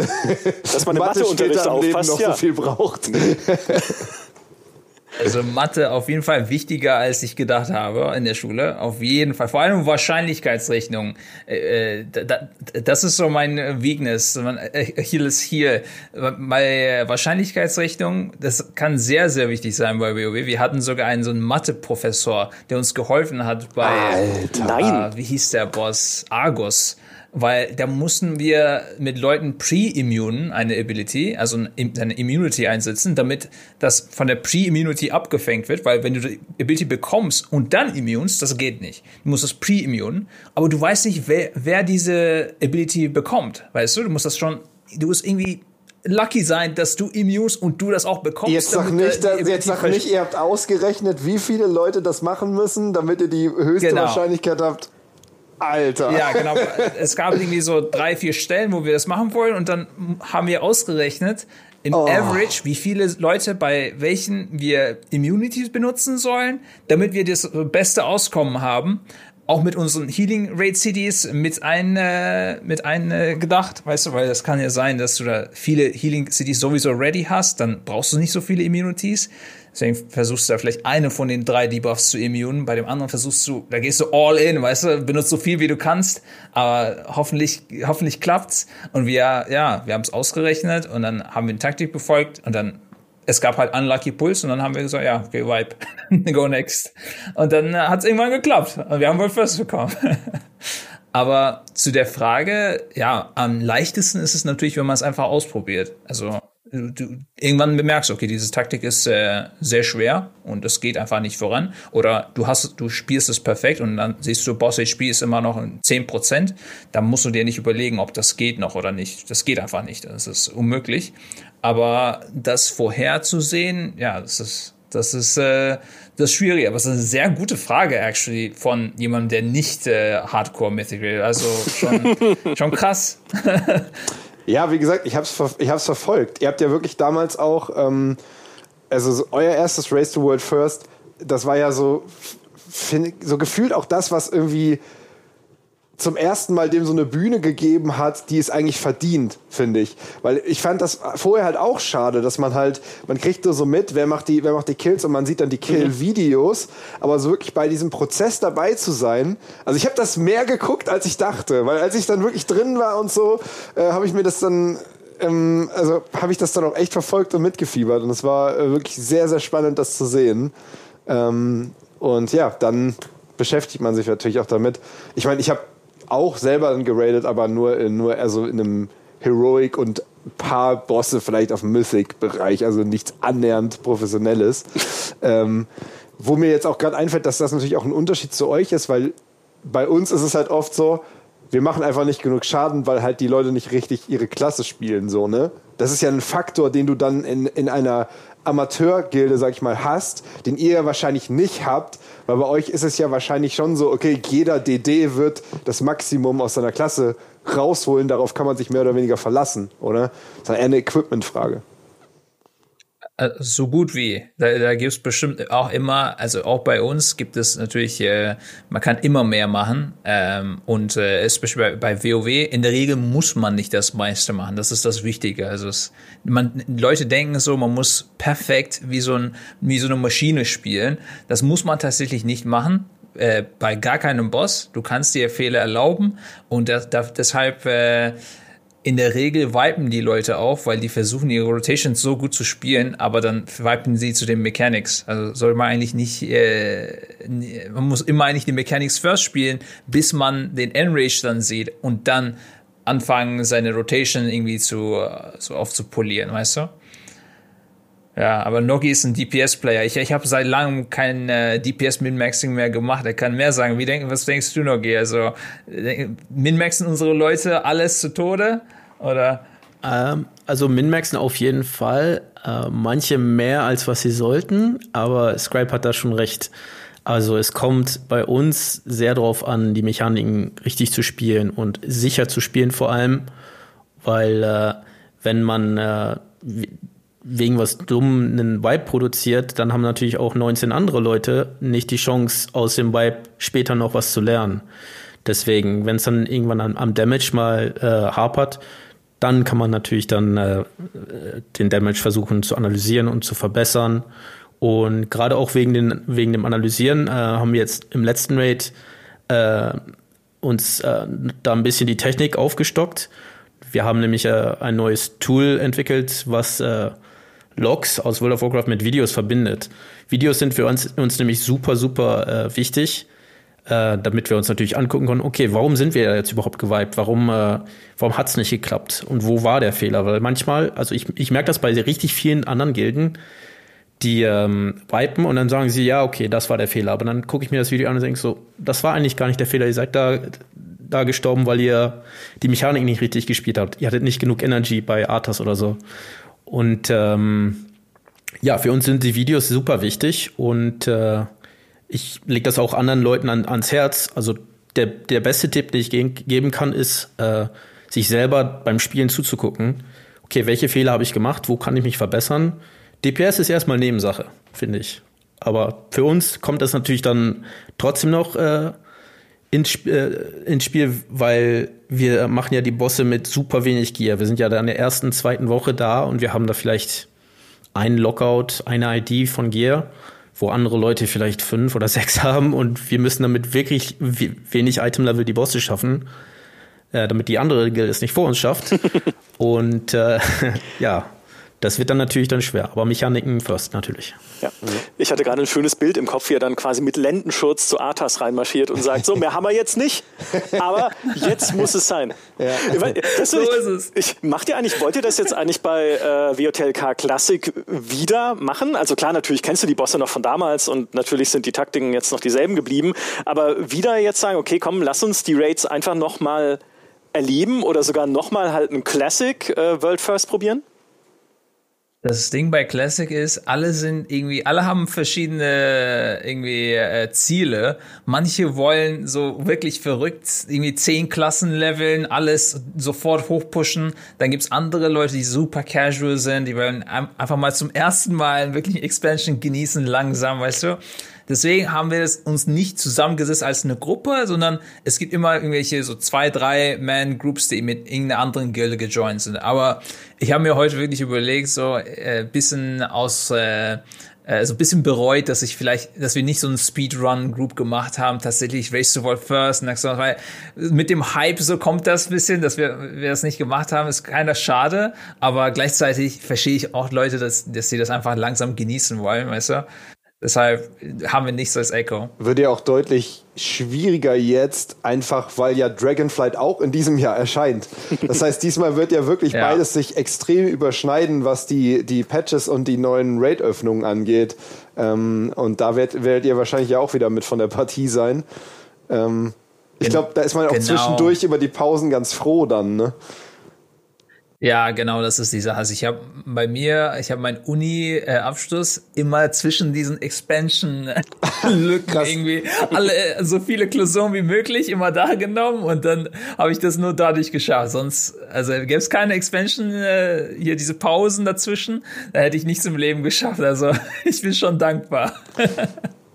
dass man Mathe später im Leben noch ja. so viel braucht. Also Mathe auf jeden Fall wichtiger, als ich gedacht habe in der Schule. Auf jeden Fall. Vor allem Wahrscheinlichkeitsrechnung. Äh, das ist so mein Weakness. Äh, Achilles hier. Bei Wahrscheinlichkeitsrechnung, das kann sehr, sehr wichtig sein bei WoW. Wir hatten sogar einen so einen Mathe-Professor, der uns geholfen hat bei, Alter. Nein. Äh, wie hieß der Boss? Argus weil da mussten wir mit Leuten pre-immune eine Ability, also eine Immunity einsetzen, damit das von der pre-immunity abgefängt wird, weil wenn du die Ability bekommst und dann immunst, das geht nicht. Du musst das pre-immune, aber du weißt nicht, wer, wer diese Ability bekommt, weißt du? Du musst das schon, du musst irgendwie lucky sein, dass du immunst und du das auch bekommst. Jetzt sag nicht, dass, jetzt sag nicht, ihr habt ausgerechnet, wie viele Leute das machen müssen, damit ihr die höchste genau. Wahrscheinlichkeit habt. Alter. Ja, genau. Es gab irgendwie so drei, vier Stellen, wo wir das machen wollen und dann haben wir ausgerechnet, im oh. Average, wie viele Leute bei welchen wir Immunities benutzen sollen, damit wir das beste Auskommen haben. Auch mit unseren Healing Rate Cities mit ein, äh, mit ein äh, gedacht, weißt du, weil das kann ja sein, dass du da viele Healing Cities sowieso ready hast, dann brauchst du nicht so viele Immunities. Deswegen versuchst du da vielleicht eine von den drei Debuffs zu immunen. Bei dem anderen versuchst du, da gehst du all in, weißt du, benutzt so viel wie du kannst. Aber hoffentlich, hoffentlich klappt's. Und wir, ja, wir haben es ausgerechnet und dann haben wir eine Taktik befolgt und dann es gab halt Unlucky Pulse und dann haben wir gesagt, ja, okay, wipe, go next. Und dann hat es irgendwann geklappt und wir haben wohl First bekommen. Aber zu der Frage, ja, am leichtesten ist es natürlich, wenn man es einfach ausprobiert. Also du irgendwann bemerkst, okay, diese Taktik ist äh, sehr schwer und es geht einfach nicht voran. Oder du hast, du spielst es perfekt und dann siehst du, Boss HP ist immer noch 10%. Dann musst du dir nicht überlegen, ob das geht noch oder nicht. Das geht einfach nicht. Das ist unmöglich. Aber das vorherzusehen, ja, das ist, das ist äh, das Schwierige. Aber es ist eine sehr gute Frage, actually, von jemandem, der nicht äh, Hardcore Mythical. Also schon, schon krass. Ja, wie gesagt, ich habe es ich hab's verfolgt. Ihr habt ja wirklich damals auch, ähm, also so euer erstes Race to World First, das war ja so, so gefühlt auch das, was irgendwie zum ersten Mal dem so eine Bühne gegeben hat, die es eigentlich verdient, finde ich. Weil ich fand das vorher halt auch schade, dass man halt, man kriegt nur so mit, wer macht die, wer macht die Kills und man sieht dann die Kill-Videos, aber so wirklich bei diesem Prozess dabei zu sein. Also ich habe das mehr geguckt, als ich dachte, weil als ich dann wirklich drin war und so, äh, habe ich mir das dann ähm, also habe ich das dann auch echt verfolgt und mitgefiebert und es war äh, wirklich sehr, sehr spannend, das zu sehen. Ähm, und ja, dann beschäftigt man sich natürlich auch damit. Ich meine, ich habe auch selber geradet, aber nur, in, nur also in einem Heroic und paar Bosse vielleicht auf Mythic-Bereich, also nichts annähernd Professionelles. ähm, wo mir jetzt auch gerade einfällt, dass das natürlich auch ein Unterschied zu euch ist, weil bei uns ist es halt oft so, wir machen einfach nicht genug Schaden, weil halt die Leute nicht richtig ihre Klasse spielen, so, ne? Das ist ja ein Faktor, den du dann in, in einer Amateurgilde, sag ich mal, hast, den ihr wahrscheinlich nicht habt, weil bei euch ist es ja wahrscheinlich schon so, okay, jeder DD wird das Maximum aus seiner Klasse rausholen, darauf kann man sich mehr oder weniger verlassen, oder? Das ist eher eine Equipment-Frage. Äh, so gut wie. Da, da gibt es bestimmt auch immer, also auch bei uns gibt es natürlich, äh, man kann immer mehr machen. Ähm, und äh, especially bei, bei WoW, in der Regel muss man nicht das meiste machen. Das ist das Wichtige. Also es, man, Leute denken so, man muss perfekt wie so, ein, wie so eine Maschine spielen. Das muss man tatsächlich nicht machen. Äh, bei gar keinem Boss. Du kannst dir Fehler erlauben und das, das, deshalb äh, in der Regel wipen die Leute auch, weil die versuchen, ihre Rotations so gut zu spielen, aber dann wipen sie zu den Mechanics. Also soll man eigentlich nicht, äh, man muss immer eigentlich die Mechanics first spielen, bis man den Enrage dann sieht und dann anfangen, seine Rotation irgendwie zu, so aufzupolieren, weißt du? Ja, aber Nogi ist ein DPS-Player. Ich, ich habe seit langem kein äh, DPS-Min-Maxing mehr gemacht. Er kann mehr sagen. Wie denk, was denkst du, Nogi? Also, min-maxen unsere Leute alles zu Tode? Oder? Ähm, also Min-Maxen auf jeden Fall. Äh, manche mehr als was sie sollten, aber Scribe hat da schon recht. Also es kommt bei uns sehr darauf an, die Mechaniken richtig zu spielen und sicher zu spielen vor allem, weil äh, wenn man äh, wegen was dumm einen Vibe produziert, dann haben natürlich auch 19 andere Leute nicht die Chance, aus dem Vibe später noch was zu lernen. Deswegen, wenn es dann irgendwann am, am Damage mal äh, hapert, dann kann man natürlich dann äh, den Damage versuchen zu analysieren und zu verbessern. Und gerade auch wegen, den, wegen dem Analysieren äh, haben wir jetzt im letzten Raid äh, uns äh, da ein bisschen die Technik aufgestockt. Wir haben nämlich äh, ein neues Tool entwickelt, was äh, Logs aus World of Warcraft mit Videos verbindet. Videos sind für uns, uns nämlich super, super äh, wichtig äh, damit wir uns natürlich angucken können, okay, warum sind wir jetzt überhaupt geweibt? Warum, äh, warum hat es nicht geklappt? Und wo war der Fehler? Weil manchmal, also ich, ich merke das bei richtig vielen anderen Gilden, die ähm, wipen und dann sagen sie, ja, okay, das war der Fehler. Aber dann gucke ich mir das Video an und denke so, das war eigentlich gar nicht der Fehler. Ihr seid da, da gestorben, weil ihr die Mechanik nicht richtig gespielt habt. Ihr hattet nicht genug Energy bei Arthas oder so. Und ähm, ja, für uns sind die Videos super wichtig und äh, ich lege das auch anderen Leuten an, ans Herz. Also der, der beste Tipp, den ich ge geben kann, ist, äh, sich selber beim Spielen zuzugucken. Okay, welche Fehler habe ich gemacht? Wo kann ich mich verbessern? DPS ist erstmal Nebensache, finde ich. Aber für uns kommt das natürlich dann trotzdem noch äh, ins, äh, ins Spiel, weil wir machen ja die Bosse mit super wenig Gear. Wir sind ja da in der ersten, zweiten Woche da und wir haben da vielleicht einen Lockout, eine ID von Gear wo andere Leute vielleicht fünf oder sechs haben und wir müssen damit wirklich wenig Item-Level die Bosse schaffen, äh, damit die andere Guild es nicht vor uns schafft. und äh, ja, das wird dann natürlich dann schwer, aber Mechaniken first natürlich. Ja. Ich hatte gerade ein schönes Bild im Kopf, wie er dann quasi mit Lendenschurz zu Arthas reinmarschiert und sagt, so, mehr haben wir jetzt nicht, aber jetzt muss es sein. Ja. Das, so ich, ist es. Ich, macht ihr eigentlich, wollt ihr das jetzt eigentlich bei äh, WOTLK Classic wieder machen? Also klar, natürlich kennst du die Bosse noch von damals und natürlich sind die Taktiken jetzt noch dieselben geblieben, aber wieder jetzt sagen, okay, komm, lass uns die Raids einfach nochmal erleben oder sogar nochmal halt ein Classic äh, World First probieren? Das Ding bei Classic ist, alle sind irgendwie, alle haben verschiedene irgendwie äh, Ziele. Manche wollen so wirklich verrückt irgendwie zehn Klassen leveln, alles sofort hochpushen. Dann gibt's andere Leute, die super casual sind, die wollen einfach mal zum ersten Mal wirklich Expansion genießen, langsam, weißt du. Deswegen haben wir uns nicht zusammengesetzt als eine Gruppe, sondern es gibt immer irgendwelche so zwei, drei Man-Groups, die mit irgendeiner anderen Gilde gejoint sind. Aber ich habe mir heute wirklich überlegt, so äh, bisschen aus äh, äh, so ein bisschen bereut, dass ich vielleicht, dass wir nicht so ein Speedrun-Group gemacht haben, tatsächlich Race to World First, weil mit dem Hype so kommt das ein bisschen, dass wir, wir das nicht gemacht haben, ist keiner schade, aber gleichzeitig verstehe ich auch Leute, dass, dass sie das einfach langsam genießen wollen, weißt du? Deshalb haben wir nichts als Echo. Wird ja auch deutlich schwieriger jetzt, einfach weil ja Dragonflight auch in diesem Jahr erscheint. Das heißt, diesmal wird ja wirklich ja. beides sich extrem überschneiden, was die, die Patches und die neuen Raid-Öffnungen angeht. Ähm, und da werdet, werdet ihr wahrscheinlich ja auch wieder mit von der Partie sein. Ähm, ich glaube, da ist man auch genau. zwischendurch über die Pausen ganz froh dann, ne? Ja, genau, das ist die Sache. Also ich habe bei mir, ich habe meinen Uni-Abschluss immer zwischen diesen Expansion-Lücken irgendwie alle so viele Klausuren wie möglich immer da genommen und dann habe ich das nur dadurch geschafft. Sonst, also gäbe es keine Expansion, äh, hier diese Pausen dazwischen, da hätte ich nichts im Leben geschafft. Also ich bin schon dankbar.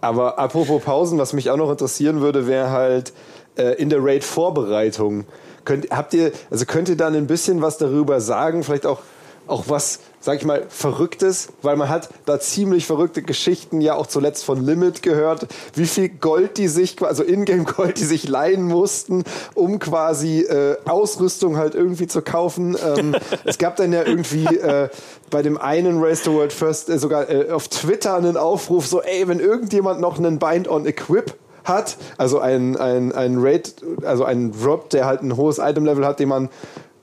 Aber apropos Pausen, was mich auch noch interessieren würde, wäre halt äh, in der Raid-Vorbereitung Könnt, habt ihr, also könnt ihr dann ein bisschen was darüber sagen? Vielleicht auch, auch was, sag ich mal, Verrücktes? Weil man hat da ziemlich verrückte Geschichten ja auch zuletzt von Limit gehört, wie viel Gold die sich, also Ingame Gold, die sich leihen mussten, um quasi äh, Ausrüstung halt irgendwie zu kaufen. Ähm, es gab dann ja irgendwie äh, bei dem einen Race to World First äh, sogar äh, auf Twitter einen Aufruf, so, ey, wenn irgendjemand noch einen Bind on Equip hat, also ein, ein, ein Raid, also ein Drop, der halt ein hohes Item-Level hat, den man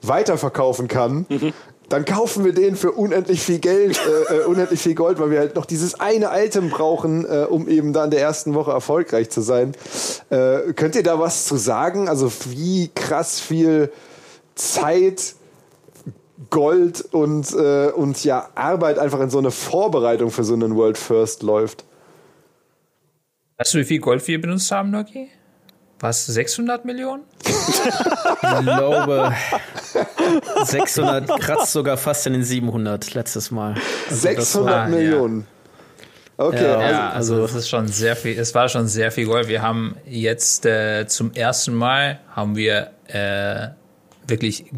weiterverkaufen kann, mhm. dann kaufen wir den für unendlich viel Geld, äh, äh, unendlich viel Gold, weil wir halt noch dieses eine Item brauchen, äh, um eben da in der ersten Woche erfolgreich zu sein. Äh, könnt ihr da was zu sagen? Also wie krass viel Zeit Gold und, äh, und ja, Arbeit einfach in so eine Vorbereitung für so einen World First läuft. Weißt du, wie viel Gold wir benutzt haben, Noki? Was, 600 Millionen? ich glaube, 600 kratzt sogar fast in den 700 letztes Mal. Also 600 war, Millionen. Ja. Okay. Ja, also, also das ist schon sehr viel, es war schon sehr viel Gold. Wir haben jetzt äh, zum ersten Mal haben wir äh, wirklich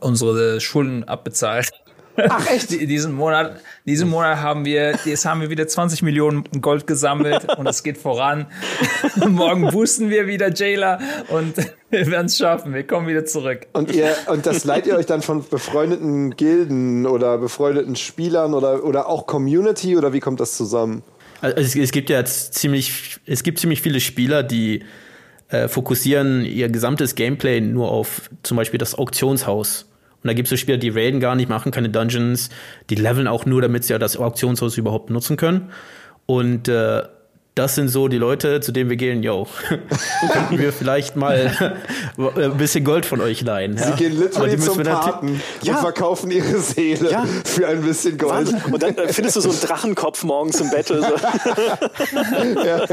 unsere Schulden abbezahlt. Ach echt? diesen Monat, diesen Monat haben wir, jetzt haben wir wieder 20 Millionen Gold gesammelt und es geht voran. Morgen boosten wir wieder Jailer und wir werden es schaffen. Wir kommen wieder zurück. Und ihr, und das leiht ihr euch dann von befreundeten Gilden oder befreundeten Spielern oder, oder auch Community oder wie kommt das zusammen? Also es, es gibt ja jetzt ziemlich, es gibt ziemlich viele Spieler, die äh, fokussieren ihr gesamtes Gameplay nur auf zum Beispiel das Auktionshaus. Und da gibt es so Spieler, die raiden gar nicht, machen keine Dungeons, die leveln auch nur, damit sie ja das Auktionshaus überhaupt nutzen können. Und äh, das sind so die Leute, zu denen wir gehen, yo, könnten wir vielleicht mal ein bisschen Gold von euch leihen. Ja? Sie gehen literally zum Paten ja. und verkaufen ihre Seele ja. für ein bisschen Gold. Wahnsinn. Und dann findest du so einen Drachenkopf morgens im Battle. So. ja.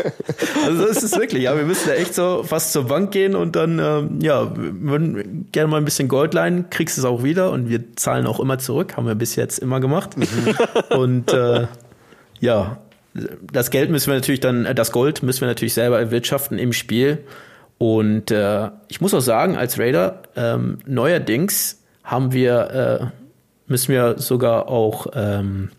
Also das ist wirklich, ja, wir müssen da echt so fast zur Bank gehen und dann, ähm, ja, würden gerne mal ein bisschen Gold leihen, kriegst es auch wieder und wir zahlen auch immer zurück, haben wir bis jetzt immer gemacht. Mhm. Und äh, ja, das Geld müssen wir natürlich dann, äh, das Gold müssen wir natürlich selber erwirtschaften im Spiel. Und äh, ich muss auch sagen, als Raider, ähm, neuerdings haben wir, äh, müssen wir sogar auch, ähm,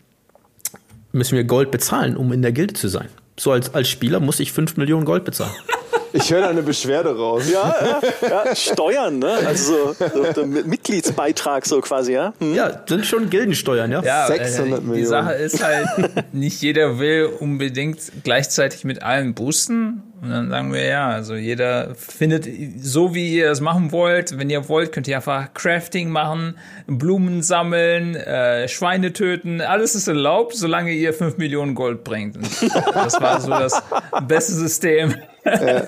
müssen wir Gold bezahlen, um in der Gilde zu sein. So als, als Spieler muss ich 5 Millionen Gold bezahlen. Ich höre da eine Beschwerde raus. Ja, ja, ja Steuern, ne? Also so, so, so Mitgliedsbeitrag so quasi, ja? Hm? Ja, sind schon Gildensteuern, ja? ja 600 äh, Millionen. Die Sache ist halt, nicht jeder will unbedingt gleichzeitig mit allen boosten. Und dann sagen wir ja, also jeder findet so, wie ihr das machen wollt. Wenn ihr wollt, könnt ihr einfach Crafting machen, Blumen sammeln, äh, Schweine töten. Alles ist erlaubt, solange ihr 5 Millionen Gold bringt. Und das war so das beste System, ja.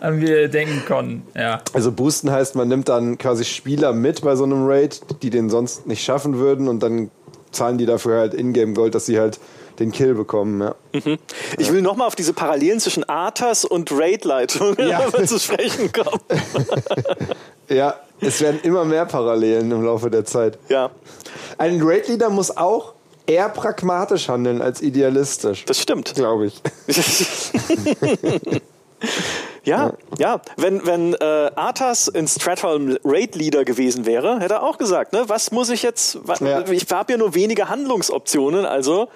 an wir denken konnten. Ja. Also boosten heißt, man nimmt dann quasi Spieler mit bei so einem Raid, die den sonst nicht schaffen würden und dann zahlen die dafür halt Ingame Gold, dass sie halt den Kill bekommen. Ja. Mhm. Ich will nochmal auf diese Parallelen zwischen Arthas und Raid-Leitung ja. zu sprechen kommen. ja, es werden immer mehr Parallelen im Laufe der Zeit. Ja. Ein Raid-Leader muss auch eher pragmatisch handeln als idealistisch. Das stimmt. Glaube ich. Ja, ja. Wenn, wenn äh, Arthas in Stratholm Raid Leader gewesen wäre, hätte er auch gesagt, ne, was muss ich jetzt, was, ja. ich habe ja nur wenige Handlungsoptionen, also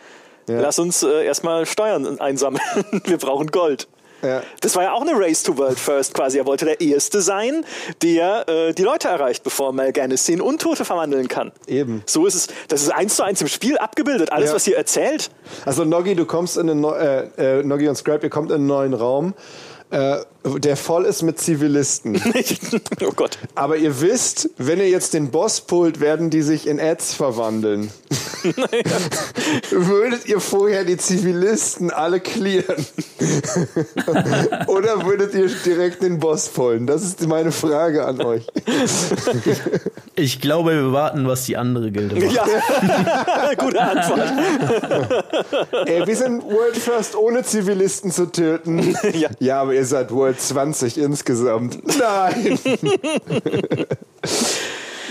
ja. lass uns äh, erstmal Steuern einsammeln. Wir brauchen Gold. Ja. Das war ja auch eine Race to World First quasi. Er wollte der Erste sein, der äh, die Leute erreicht, bevor Mal'Ganis in Untote verwandeln kann. Eben. So ist es. Das ist eins zu eins im Spiel abgebildet. Alles, ja. was ihr erzählt. Also Noggi, du kommst in einen, äh, äh, Noggi und Scrap, ihr kommt in einen neuen Raum äh, der voll ist mit Zivilisten. oh Gott. Aber ihr wisst, wenn ihr jetzt den Boss pullt, werden die sich in Ads verwandeln. Naja. würdet ihr vorher die Zivilisten alle clearen? Oder würdet ihr direkt den Boss pullen? Das ist meine Frage an euch. Ich glaube, wir warten, was die andere Gilde macht. Ja, gute Antwort. Ey, wir sind World First ohne Zivilisten zu töten. Ja, ja aber ihr seid World 20 insgesamt. Nein!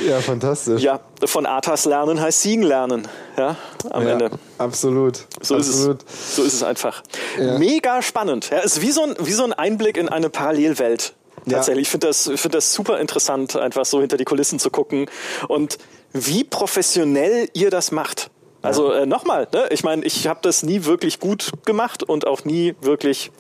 ja, fantastisch. Ja, von Arthas lernen heißt Siegen lernen. Ja, am ja, Ende. Absolut. So absolut. ist es. So ist es einfach. Ja. Mega spannend. Ja, ist wie so, ein, wie so ein Einblick in eine Parallelwelt. Tatsächlich. Ich finde das, find das super interessant, einfach so hinter die Kulissen zu gucken. Und wie professionell ihr das macht. Also äh, nochmal, ne? ich meine, ich habe das nie wirklich gut gemacht und auch nie wirklich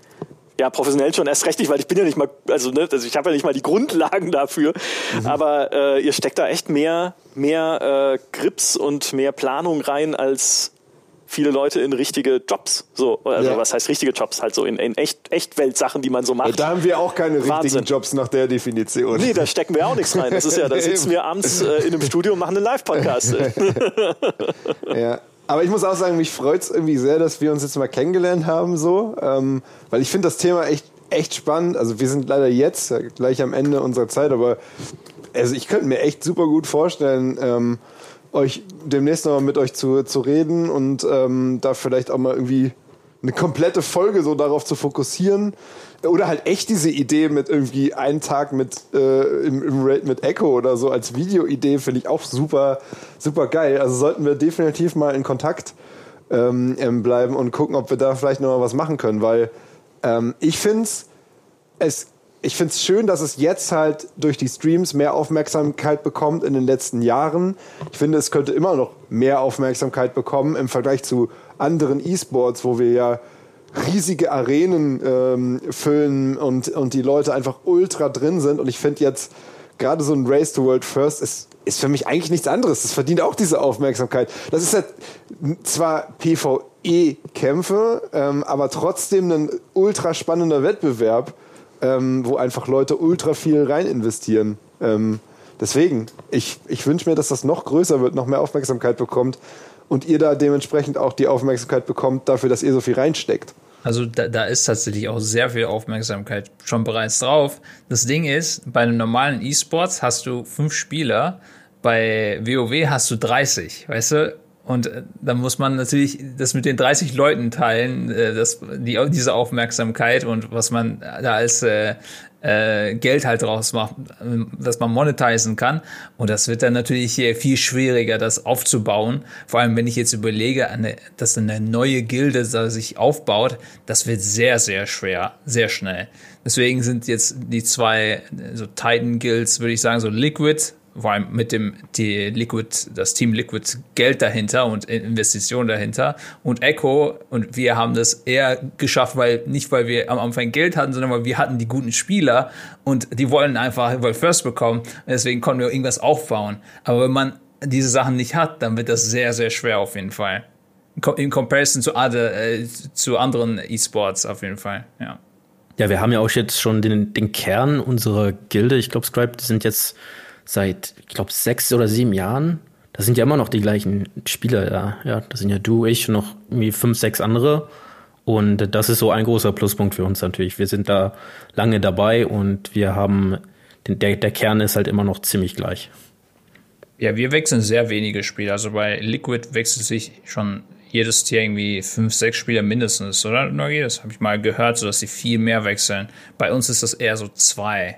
ja, professionell schon erst recht nicht, weil ich bin ja nicht mal, also, ne, also ich habe ja nicht mal die Grundlagen dafür. Mhm. Aber äh, ihr steckt da echt mehr, mehr äh, Grips und mehr Planung rein als viele Leute in richtige Jobs. So, also ja. was heißt richtige Jobs? Halt so in, in echt, Echtwelt-Sachen, die man so macht. Ja, da haben wir auch keine Wahnsinn. richtigen Jobs nach der Definition. Nee, da stecken wir auch nichts rein. Das ist ja, da sitzen wir abends äh, in einem Studio und machen einen Live-Podcast. ja. Aber ich muss auch sagen, mich freut es irgendwie sehr, dass wir uns jetzt mal kennengelernt haben, so, ähm, weil ich finde das Thema echt, echt spannend. Also wir sind leider jetzt gleich am Ende unserer Zeit, aber also ich könnte mir echt super gut vorstellen, ähm, euch demnächst noch mal mit euch zu, zu reden und ähm, da vielleicht auch mal irgendwie eine komplette Folge so darauf zu fokussieren. Oder halt echt diese Idee mit irgendwie einen Tag mit äh, im, im Raid mit Echo oder so als Videoidee finde ich auch super, super geil. Also sollten wir definitiv mal in Kontakt ähm, ähm bleiben und gucken, ob wir da vielleicht noch mal was machen können, weil ähm, ich finde es ich finde es schön, dass es jetzt halt durch die Streams mehr Aufmerksamkeit bekommt in den letzten Jahren. Ich finde, es könnte immer noch mehr Aufmerksamkeit bekommen im Vergleich zu anderen E-Sports, wo wir ja riesige Arenen ähm, füllen und, und die Leute einfach ultra drin sind. Und ich finde jetzt gerade so ein Race to World First ist, ist für mich eigentlich nichts anderes. Das verdient auch diese Aufmerksamkeit. Das ist halt zwar PvE-Kämpfe, ähm, aber trotzdem ein ultra spannender Wettbewerb, ähm, wo einfach Leute ultra viel rein investieren. Ähm, deswegen, ich, ich wünsche mir, dass das noch größer wird, noch mehr Aufmerksamkeit bekommt und ihr da dementsprechend auch die Aufmerksamkeit bekommt dafür, dass ihr so viel reinsteckt. Also da, da ist tatsächlich auch sehr viel Aufmerksamkeit schon bereits drauf. Das Ding ist, bei einem normalen E-Sports hast du fünf Spieler, bei WoW hast du 30, weißt du? Und äh, dann muss man natürlich das mit den 30 Leuten teilen, äh, das, die, diese Aufmerksamkeit und was man da als äh, äh, Geld halt draus macht, dass man monetisieren kann. Und das wird dann natürlich hier viel schwieriger, das aufzubauen. Vor allem, wenn ich jetzt überlege, eine, dass eine neue Gilde sich aufbaut, das wird sehr, sehr schwer, sehr schnell. Deswegen sind jetzt die zwei so Titan Guilds, würde ich sagen, so Liquid vor allem mit dem die Liquid, das Team Liquid Geld dahinter und Investitionen dahinter und Echo und wir haben das eher geschafft, weil nicht weil wir am Anfang Geld hatten, sondern weil wir hatten die guten Spieler und die wollen einfach weil First bekommen deswegen konnten wir irgendwas aufbauen. Aber wenn man diese Sachen nicht hat, dann wird das sehr sehr schwer auf jeden Fall. In Comparison zu, äh, zu anderen E-Sports auf jeden Fall, ja. Ja, wir haben ja auch jetzt schon den, den Kern unserer Gilde. Ich glaube, Scribe sind jetzt seit, ich glaube, sechs oder sieben Jahren. Da sind ja immer noch die gleichen Spieler da. Ja, das sind ja du, ich und noch irgendwie fünf, sechs andere. Und das ist so ein großer Pluspunkt für uns natürlich. Wir sind da lange dabei und wir haben, der, der Kern ist halt immer noch ziemlich gleich. Ja, wir wechseln sehr wenige Spieler. Also bei Liquid wechselt sich schon jedes Tier irgendwie fünf, sechs Spieler mindestens, oder? Nur jedes habe ich mal gehört, so dass sie viel mehr wechseln. Bei uns ist das eher so zwei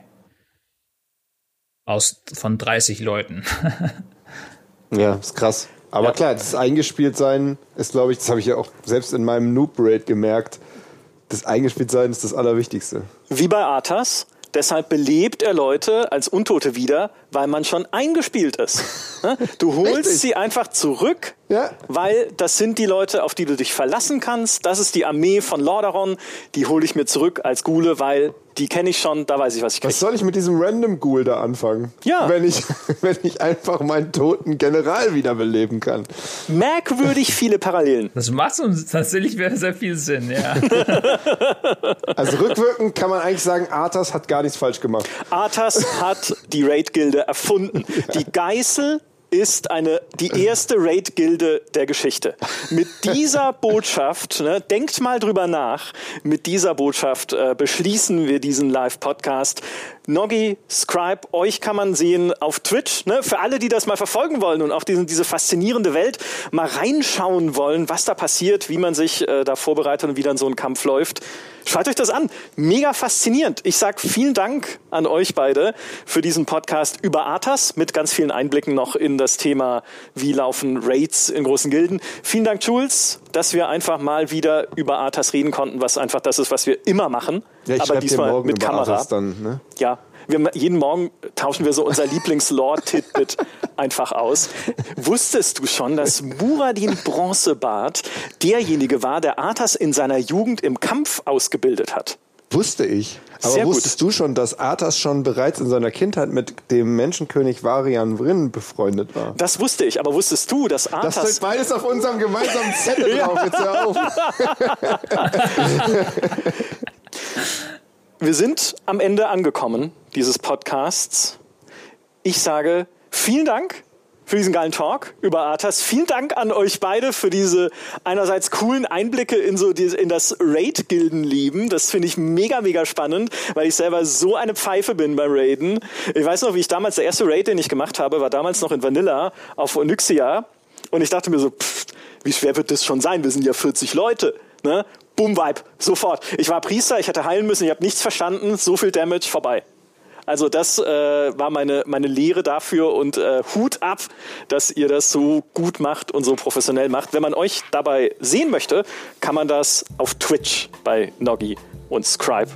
aus von 30 Leuten. ja, ist krass. Aber ja. klar, das Eingespieltsein ist, glaube ich, das habe ich ja auch selbst in meinem Noob-Raid gemerkt. Das Eingespieltsein ist das Allerwichtigste. Wie bei Arthas. Deshalb belebt er Leute als Untote wieder, weil man schon eingespielt ist. Ne? Du holst sie einfach zurück, ja. weil das sind die Leute, auf die du dich verlassen kannst. Das ist die Armee von Lordaeron. Die hole ich mir zurück als Gule, weil die kenne ich schon, da weiß ich, was ich kriege. Was soll ich mit diesem Random Ghoul da anfangen? Ja. Wenn ich, wenn ich einfach meinen toten General wiederbeleben kann. Merkwürdig viele Parallelen. Das macht uns tatsächlich sehr viel Sinn, ja. also rückwirkend kann man eigentlich sagen, Arthas hat gar nichts falsch gemacht. Arthas hat die Raid-Gilde erfunden. Die Geißel ist eine, die erste Raid-Gilde der Geschichte. Mit dieser Botschaft, ne, denkt mal drüber nach, mit dieser Botschaft äh, beschließen wir diesen Live-Podcast. Noggi, Scribe, euch kann man sehen auf Twitch. Ne? Für alle, die das mal verfolgen wollen und auf diesen, diese faszinierende Welt mal reinschauen wollen, was da passiert, wie man sich äh, da vorbereitet und wie dann so ein Kampf läuft. Schaut euch das an. Mega faszinierend. Ich sag vielen Dank an euch beide für diesen Podcast über Arthas mit ganz vielen Einblicken noch in das Thema, wie laufen Raids in großen Gilden. Vielen Dank, Jules, dass wir einfach mal wieder über Arthas reden konnten, was einfach das ist, was wir immer machen. Ja, ich aber diesmal mit Kamera. Dann, ne? Ja, wir, jeden Morgen tauschen wir so unser Lieblings-Lore-Titbit einfach aus. Wusstest du schon, dass Muradin Bronzebart derjenige war, der Arthas in seiner Jugend im Kampf ausgebildet hat? Wusste ich. Aber Sehr wusstest gut. du schon, dass Arthas schon bereits in seiner Kindheit mit dem Menschenkönig Varian Vryn befreundet war? Das wusste ich, aber wusstest du, dass Arthas... Das steht beides auf unserem gemeinsamen Zettel drauf, jetzt hör auf. Wir sind am Ende angekommen dieses Podcasts. Ich sage vielen Dank für diesen geilen Talk über Arthas. Vielen Dank an euch beide für diese einerseits coolen Einblicke in so die, in das Raid-Gildenleben. Das finde ich mega, mega spannend, weil ich selber so eine Pfeife bin beim Raiden. Ich weiß noch, wie ich damals, der erste Raid, den ich gemacht habe, war damals noch in Vanilla auf Onyxia. Und ich dachte mir so, pff, wie schwer wird das schon sein? Wir sind ja 40 Leute. Ne? Boom, Vibe, sofort. Ich war Priester, ich hätte heilen müssen, ich habe nichts verstanden, so viel Damage, vorbei. Also das äh, war meine, meine Lehre dafür und äh, Hut ab, dass ihr das so gut macht und so professionell macht. Wenn man euch dabei sehen möchte, kann man das auf Twitch bei Noggi und Scribe.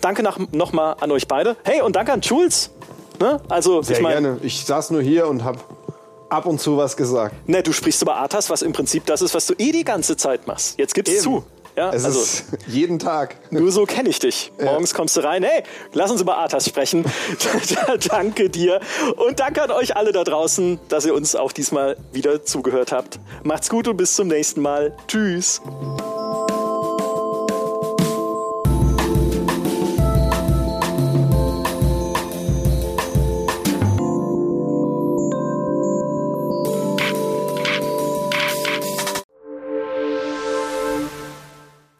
Danke nochmal an euch beide. Hey, und danke an Jules. Ne? Also, Sehr ich mein, gerne. Ich saß nur hier und habe ab und zu was gesagt. Ne, du sprichst über Arthas, was im Prinzip das ist, was du eh die ganze Zeit machst. Jetzt gib's Eben. zu. Ja, es also, ist jeden Tag. Nur so kenne ich dich. Morgens ja. kommst du rein, hey, lass uns über Arthas sprechen. danke dir. Und danke an euch alle da draußen, dass ihr uns auch diesmal wieder zugehört habt. Macht's gut und bis zum nächsten Mal. Tschüss.